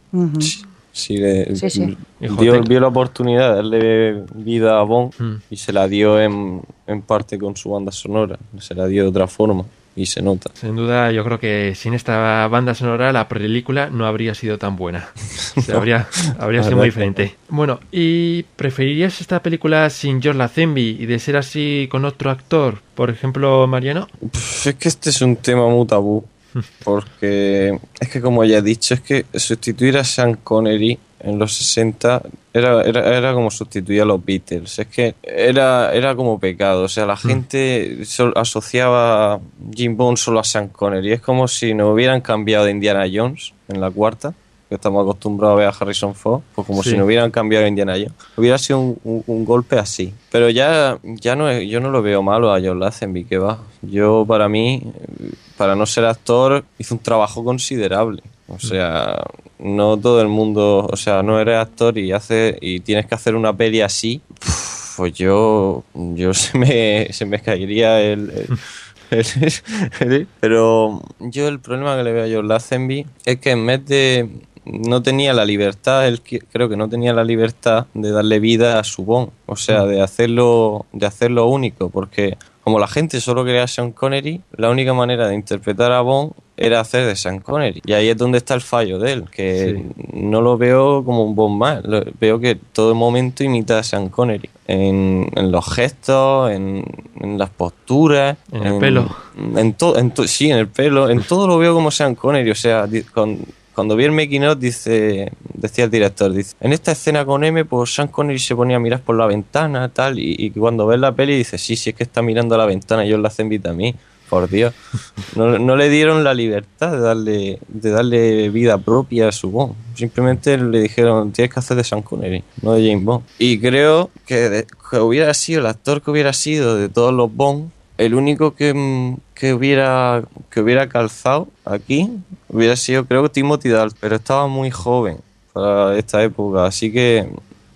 Sí, le- Sí, sí. Dio, vio la oportunidad de darle vida a Bond Mm. y se la dio en, en parte con su banda sonora. Se la dio de otra forma y se nota. Sin duda, yo creo que sin esta banda sonora la película no habría sido tan buena. O sea, habría, habría sido muy diferente. Bueno, ¿y preferirías esta película sin George Lazenby y de ser así con otro actor? Por ejemplo, Mariano. Pff, Es que este es un tema muy tabú. Porque es que, como ya he dicho, es que sustituir a Sean Connery en los 60 era, era, era como sustituir a los Beatles. Es que era, era como pecado. O sea, la gente sol- asociaba Jim Bond solo a Sean Connery. Es como si nos hubieran cambiado de Indiana Jones en la cuarta, que estamos acostumbrados a ver a Harrison Ford, pues como Sí. si nos hubieran cambiado de Indiana Jones. Hubiera sido un, un- un golpe así. Pero ya, ya no es- yo no lo veo malo a John Lazenby, que va. Yo, para mí, para no ser actor, hizo un trabajo considerable. O sea, no todo el mundo, o sea, no eres actor y hace y tienes que hacer una peli así, pues yo, yo se me, se me caería el, el- pero yo el problema que le veo a John Lazenby es que en vez de no tenía la libertad, él creo que no tenía la libertad de darle vida a su Bond, o sea, de hacerlo, de hacerlo único, porque como la gente solo quería a Sean Connery, la única manera de interpretar a Bond era hacer de Sean Connery. Y ahí es donde está el fallo de él, que no lo veo como un Bond más, lo- veo que todo momento imita a Sean Connery. En, en los gestos, en, en las posturas. En el pelo. En todo, en to- sí, en el pelo. En todo lo veo como Sean Connery. O sea, con- cuando vi el making of, dice, decía el director, dice, en esta escena con M, pues Sean Connery se ponía a mirar por la ventana, tal, y, y cuando ves la peli dice, sí, sí, es que está mirando a la ventana, yo la hacen a mí. Por Dios. No, no le dieron la libertad de darle, de darle vida propia a su Bond. Simplemente le dijeron, tienes que hacer de Sean Connery, no de James Bond. Y creo que, de- que hubiera sido, el actor que hubiera sido de todos los Bond, el único que, mm, que hubiera que hubiera calzado aquí hubiera sido creo que Timothy Dalton, pero estaba muy joven para esta época, así que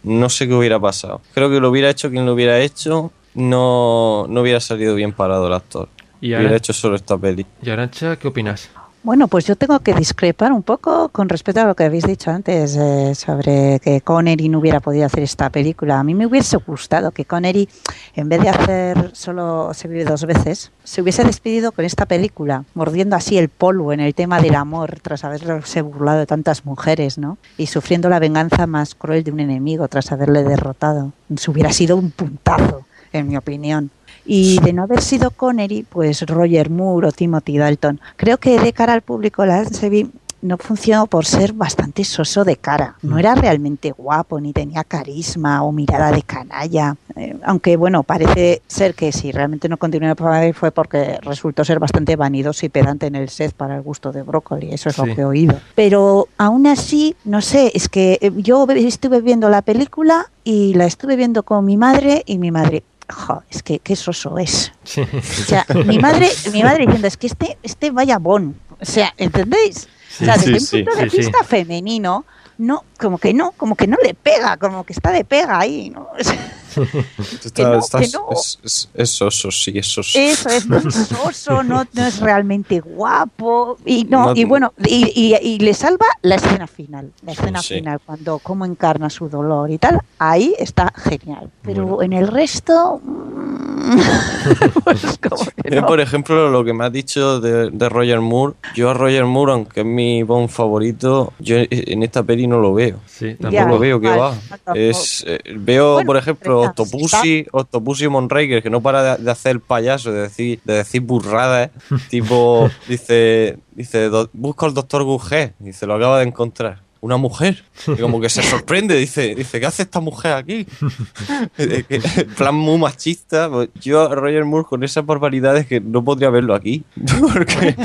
no sé qué hubiera pasado. Creo que lo hubiera hecho quien lo hubiera hecho, no, no hubiera salido bien parado el actor. Y Hubiera ahora, hecho solo esta peli. y Arancha, ¿qué opinas? Bueno, pues yo tengo que discrepar un poco con respecto a lo que habéis dicho antes eh, sobre que Connery no hubiera podido hacer esta película. A mí me hubiese gustado que Connery, en vez de hacer solo Se vive dos veces, se hubiese despedido con esta película, mordiendo así el polvo en el tema del amor tras haberse burlado de tantas mujeres, ¿no? Y sufriendo la venganza más cruel de un enemigo tras haberle derrotado. Eso hubiera sido un puntazo, en mi opinión. Y de no haber sido Connery, pues Roger Moore o Timothy Dalton. Creo que de cara al público Lazenby no funcionó por ser bastante soso de cara. No era realmente guapo, ni tenía carisma o mirada de canalla. Eh, aunque bueno, parece ser que si realmente no continuó el papel fue porque resultó ser bastante vanidoso y pedante en el set para el gusto de brócoli. Eso es Sí. lo que he oído. Pero aún así, no sé, es que eh, yo estuve viendo la película y la estuve viendo con mi madre y mi madre, jo, es que qué soso es. Sí. O sea, mi madre, mi madre diciendo, es que este, este vaya bon. O sea, ¿entendéis? o sea, Sí, desde sí, un punto de sí, sí. vista femenino, no, como que no, como que no le pega, como que está de pega ahí, ¿no? O sea, Está- no, que no. Es, es, es soso, sí, es soso. Eso es muy soso, no, no es realmente guapo. Y no, No- y bueno, y, y- y le salva la escena final. La escena Sí. final, cuando cómo encarna su dolor y tal, ahí está genial. Pero Bueno. en el resto. mm, pues como que Yo, por ejemplo, lo que me has dicho de, de Roger Moore, yo a Roger Moore, aunque es mi Bond favorito, yo en esta peli no lo veo. Sí, Ya. Tampoco tampoco. veo que vale, va. Es, eh, veo, Bueno, por ejemplo, Octopussy, Octopussy Monraker, que no para de, de hacer payaso, de decir, de decir burradas. tipo, dice, dice, "Do- busca al doctor Gugé. Dice, lo acaba de encontrar. Una mujer. Y como que se sorprende, dice, dice, ¿qué hace esta mujer aquí? Eh, plan muy machista. Pues yo a Roger Moore con esas barbaridades que no podría verlo aquí. Porque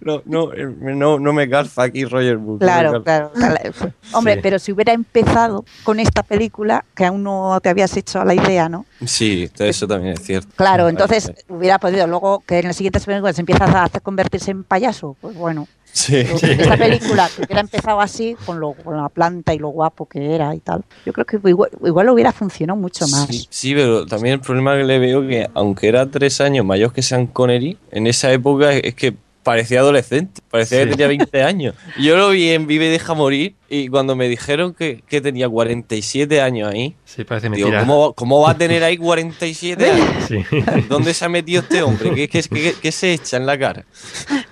no, no, eh, no, no me calza aquí Roger Moore. Claro, claro, claro. Hombre, Sí. pero si hubiera empezado con esta película, que aún no te habías hecho la idea, ¿no? Sí, eso también es cierto. Claro, entonces hubiera podido luego que en las siguientes películas empiezas a hacer convertirse en payaso. Pues bueno, Sí. esta película que hubiera empezado así, con, lo, con la planta y lo guapo que era y tal, yo creo que igual, igual hubiera funcionado mucho más. Sí, sí, pero también el problema que le veo que, aunque era tres años mayor que Sean Connery, en esa época es que parecía adolescente, parecía Sí. que tenía 20 años. Yo lo vi en Vive y Deja Morir y cuando me dijeron que, que tenía 47 años ahí, Sí, parece digo, mentira. ¿cómo, ¿cómo va a tener ahí 47 años? Sí. ¿Dónde se ha metido este hombre? ¿Qué, qué, qué- qué se echa en la cara?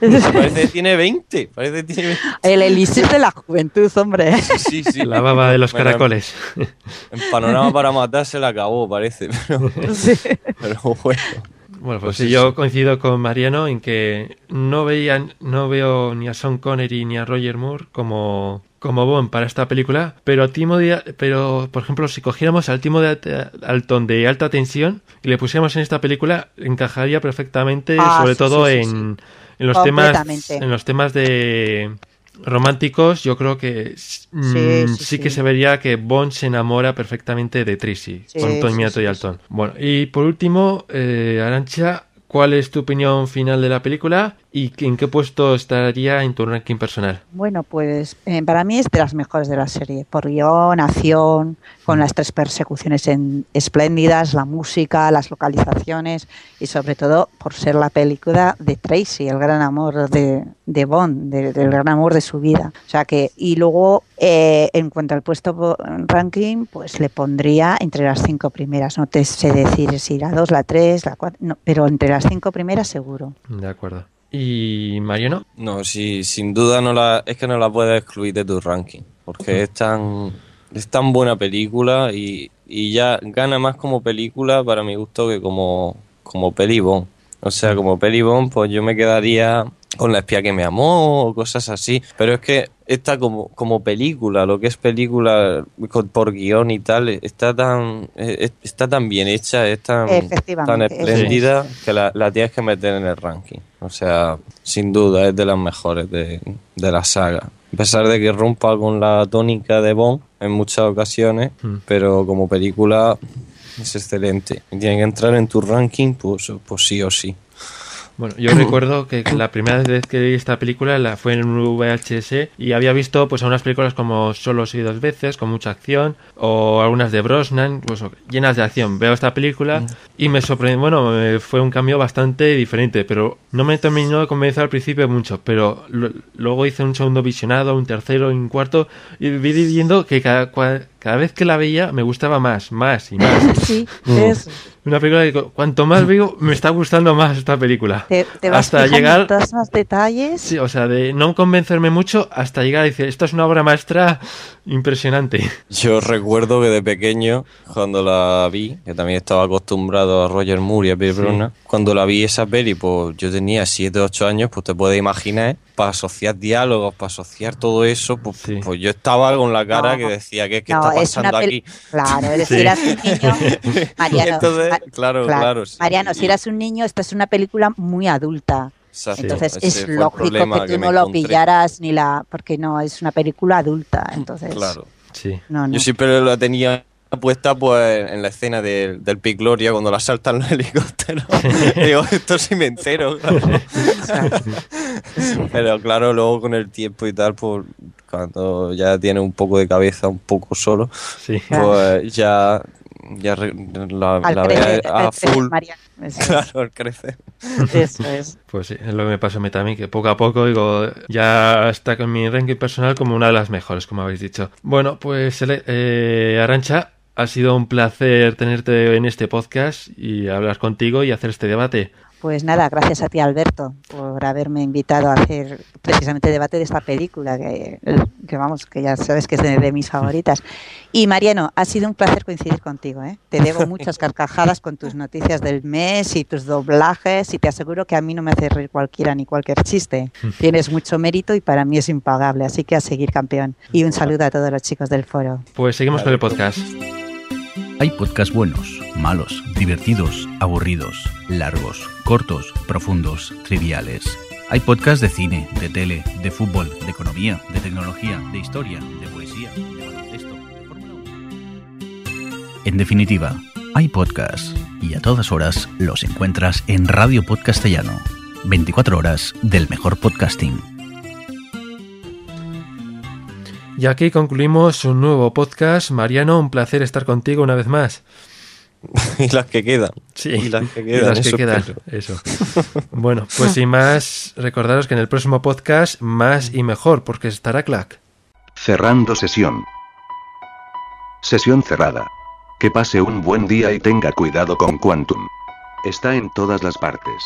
Parece que tiene 20, parece que tiene 20. El elixir de la juventud, hombre. Sí, sí. La baba de los Bueno, caracoles. En panorama para matar se la acabó, parece. Pero, Sí. pero bueno. Bueno, pues Pues sí, yo sí. coincido con Mariano en que no veía, no veo ni a Sean Connery ni a Roger Moore como, como Bond para esta película, pero a Timothy, pero por ejemplo, si cogiéramos al Timo de Alton de alta tensión y le pusiéramos en esta película, encajaría perfectamente, Ah, sobre sí, todo sí, sí, en, en los temas, en los temas de románticos, yo creo que mm, Sí, sí, sí, que sí. se vería que Bond se enamora perfectamente de Tracy, con Tony y. Alton. Bueno, y por último, eh, Arancha, ¿cuál es tu opinión final de la película y en qué puesto estaría en tu ranking personal? Bueno, pues eh, para mí es de las mejores de la serie. Por guion, acción, con las tres persecuciones en- espléndidas, la música, las localizaciones y sobre todo por ser la película de Tracy, el gran amor de, de Bond, de- del gran amor de su vida. O sea que, y luego eh, en cuanto al puesto ranking, pues le pondría entre las cinco primeras. No te sé decir si la dos, la tres, la cuatro, no, pero entre las cinco primeras seguro. De acuerdo. ¿Y Mariano? No, sí, sin duda no la, es que no la puedes excluir de tu ranking, porque es tan, es tan buena película y, y ya gana más como película para mi gusto que como, como pelibón. O sea, como pelibón, pues yo me quedaría con la espía que me amó o cosas así. Pero es que esta como, como película, lo que es película con- por guion y tal, está tan, eh, está tan bien hecha, es tan, tan es. espléndida que la, la tienes que meter en el ranking. O sea, sin duda es de las mejores de, de la saga. A pesar de que rompa con la tónica de Bond en muchas ocasiones, Mm. pero como película es excelente. Y tiene que entrar en tu ranking, pues, pues sí o sí. Bueno, yo recuerdo que la primera vez que vi esta película la fue en un VHS y había visto pues algunas películas como Solo soy dos veces, con mucha acción, o algunas de Brosnan, pues llenas de acción. Veo esta película y me sorprendió, bueno, fue un cambio bastante diferente, pero no me terminó de convencer al principio mucho, pero luego hice un segundo visionado, un tercero y un cuarto y vi viendo que cada, cada vez que la veía me gustaba más, más y más. Sí, Mm. Una película que cu- cuanto más veo me está gustando más esta película. te, te vas Hasta llegar todos los detalles. Sí, o sea, de no convencerme mucho hasta llegar a decir, esto es una obra maestra impresionante. Yo recuerdo que de pequeño, cuando la vi, que también estaba acostumbrado a Roger Moore y a Pierre Sí. Brosnan, cuando la vi esa peli, pues yo tenía 7 8 años, pues te puedes imaginar, para asociar diálogos, para asociar todo eso, pues, Sí. pues yo estaba con la cara No. que decía, ¿qué, qué No, está es pasando aquí? Claro, eres, Sí. si eras un niño, Mariano, Entonces, claro, claro, sí. Mariano, si eras un niño, esta es una película muy adulta. Exacto, Entonces es lógico que tú no lo encontré. pillaras ni la, porque no es una película adulta. Entonces, Claro. Sí. no, no. Yo siempre la tenía puesta pues en la escena del, del Pic Gloria cuando la saltan los helicópteros. Digo, esto sí me entero, claro. Pero claro, luego con el tiempo y tal, pues cuando ya tiene un poco de cabeza, un poco solo, Sí. pues ya, ya re- la, Al la crecer, ve a full. Eso es, Claro, al crecer. eso es. Pues sí, es lo que me pasó a mí también, que poco a poco digo, ya está con mi ranking personal como una de las mejores, como habéis dicho. Bueno, pues eh, Arancha, ha sido un placer tenerte en este podcast y hablar contigo y hacer este debate. Pues nada, gracias a ti Alberto por haberme invitado a hacer precisamente debate de esta película, que, que vamos, que ya sabes que es de, de mis favoritas. Y Mariano, ha sido un placer coincidir contigo. ¿eh? Te debo muchas carcajadas con tus noticias del mes y tus doblajes y te aseguro que a mí no me hace reír cualquiera ni cualquier chiste. Tienes mucho mérito y para mí es impagable, así que a seguir campeón. Y un saludo a todos los chicos del foro. Pues seguimos con el podcast. Hay podcasts buenos, malos, divertidos, aburridos, largos, cortos, profundos, triviales. Hay podcasts de cine, de tele, de fútbol, de economía, de tecnología, de historia, de poesía, de baloncesto, de Fórmula 1. En definitiva, hay podcasts y a todas horas los encuentras en Radio Podcastellano. 24 horas del mejor podcasting. Y aquí concluimos un nuevo podcast. Mariano, un placer estar contigo una vez más. y las que quedan. Sí, Y las que y quedan. las que eso quedan. Eso. Bueno, pues sin más, recordaros que en el próximo podcast más y mejor, porque estará Clack. Cerrando sesión. Sesión cerrada. Que pase un buen día y tenga cuidado con Quantum. Está en todas las partes.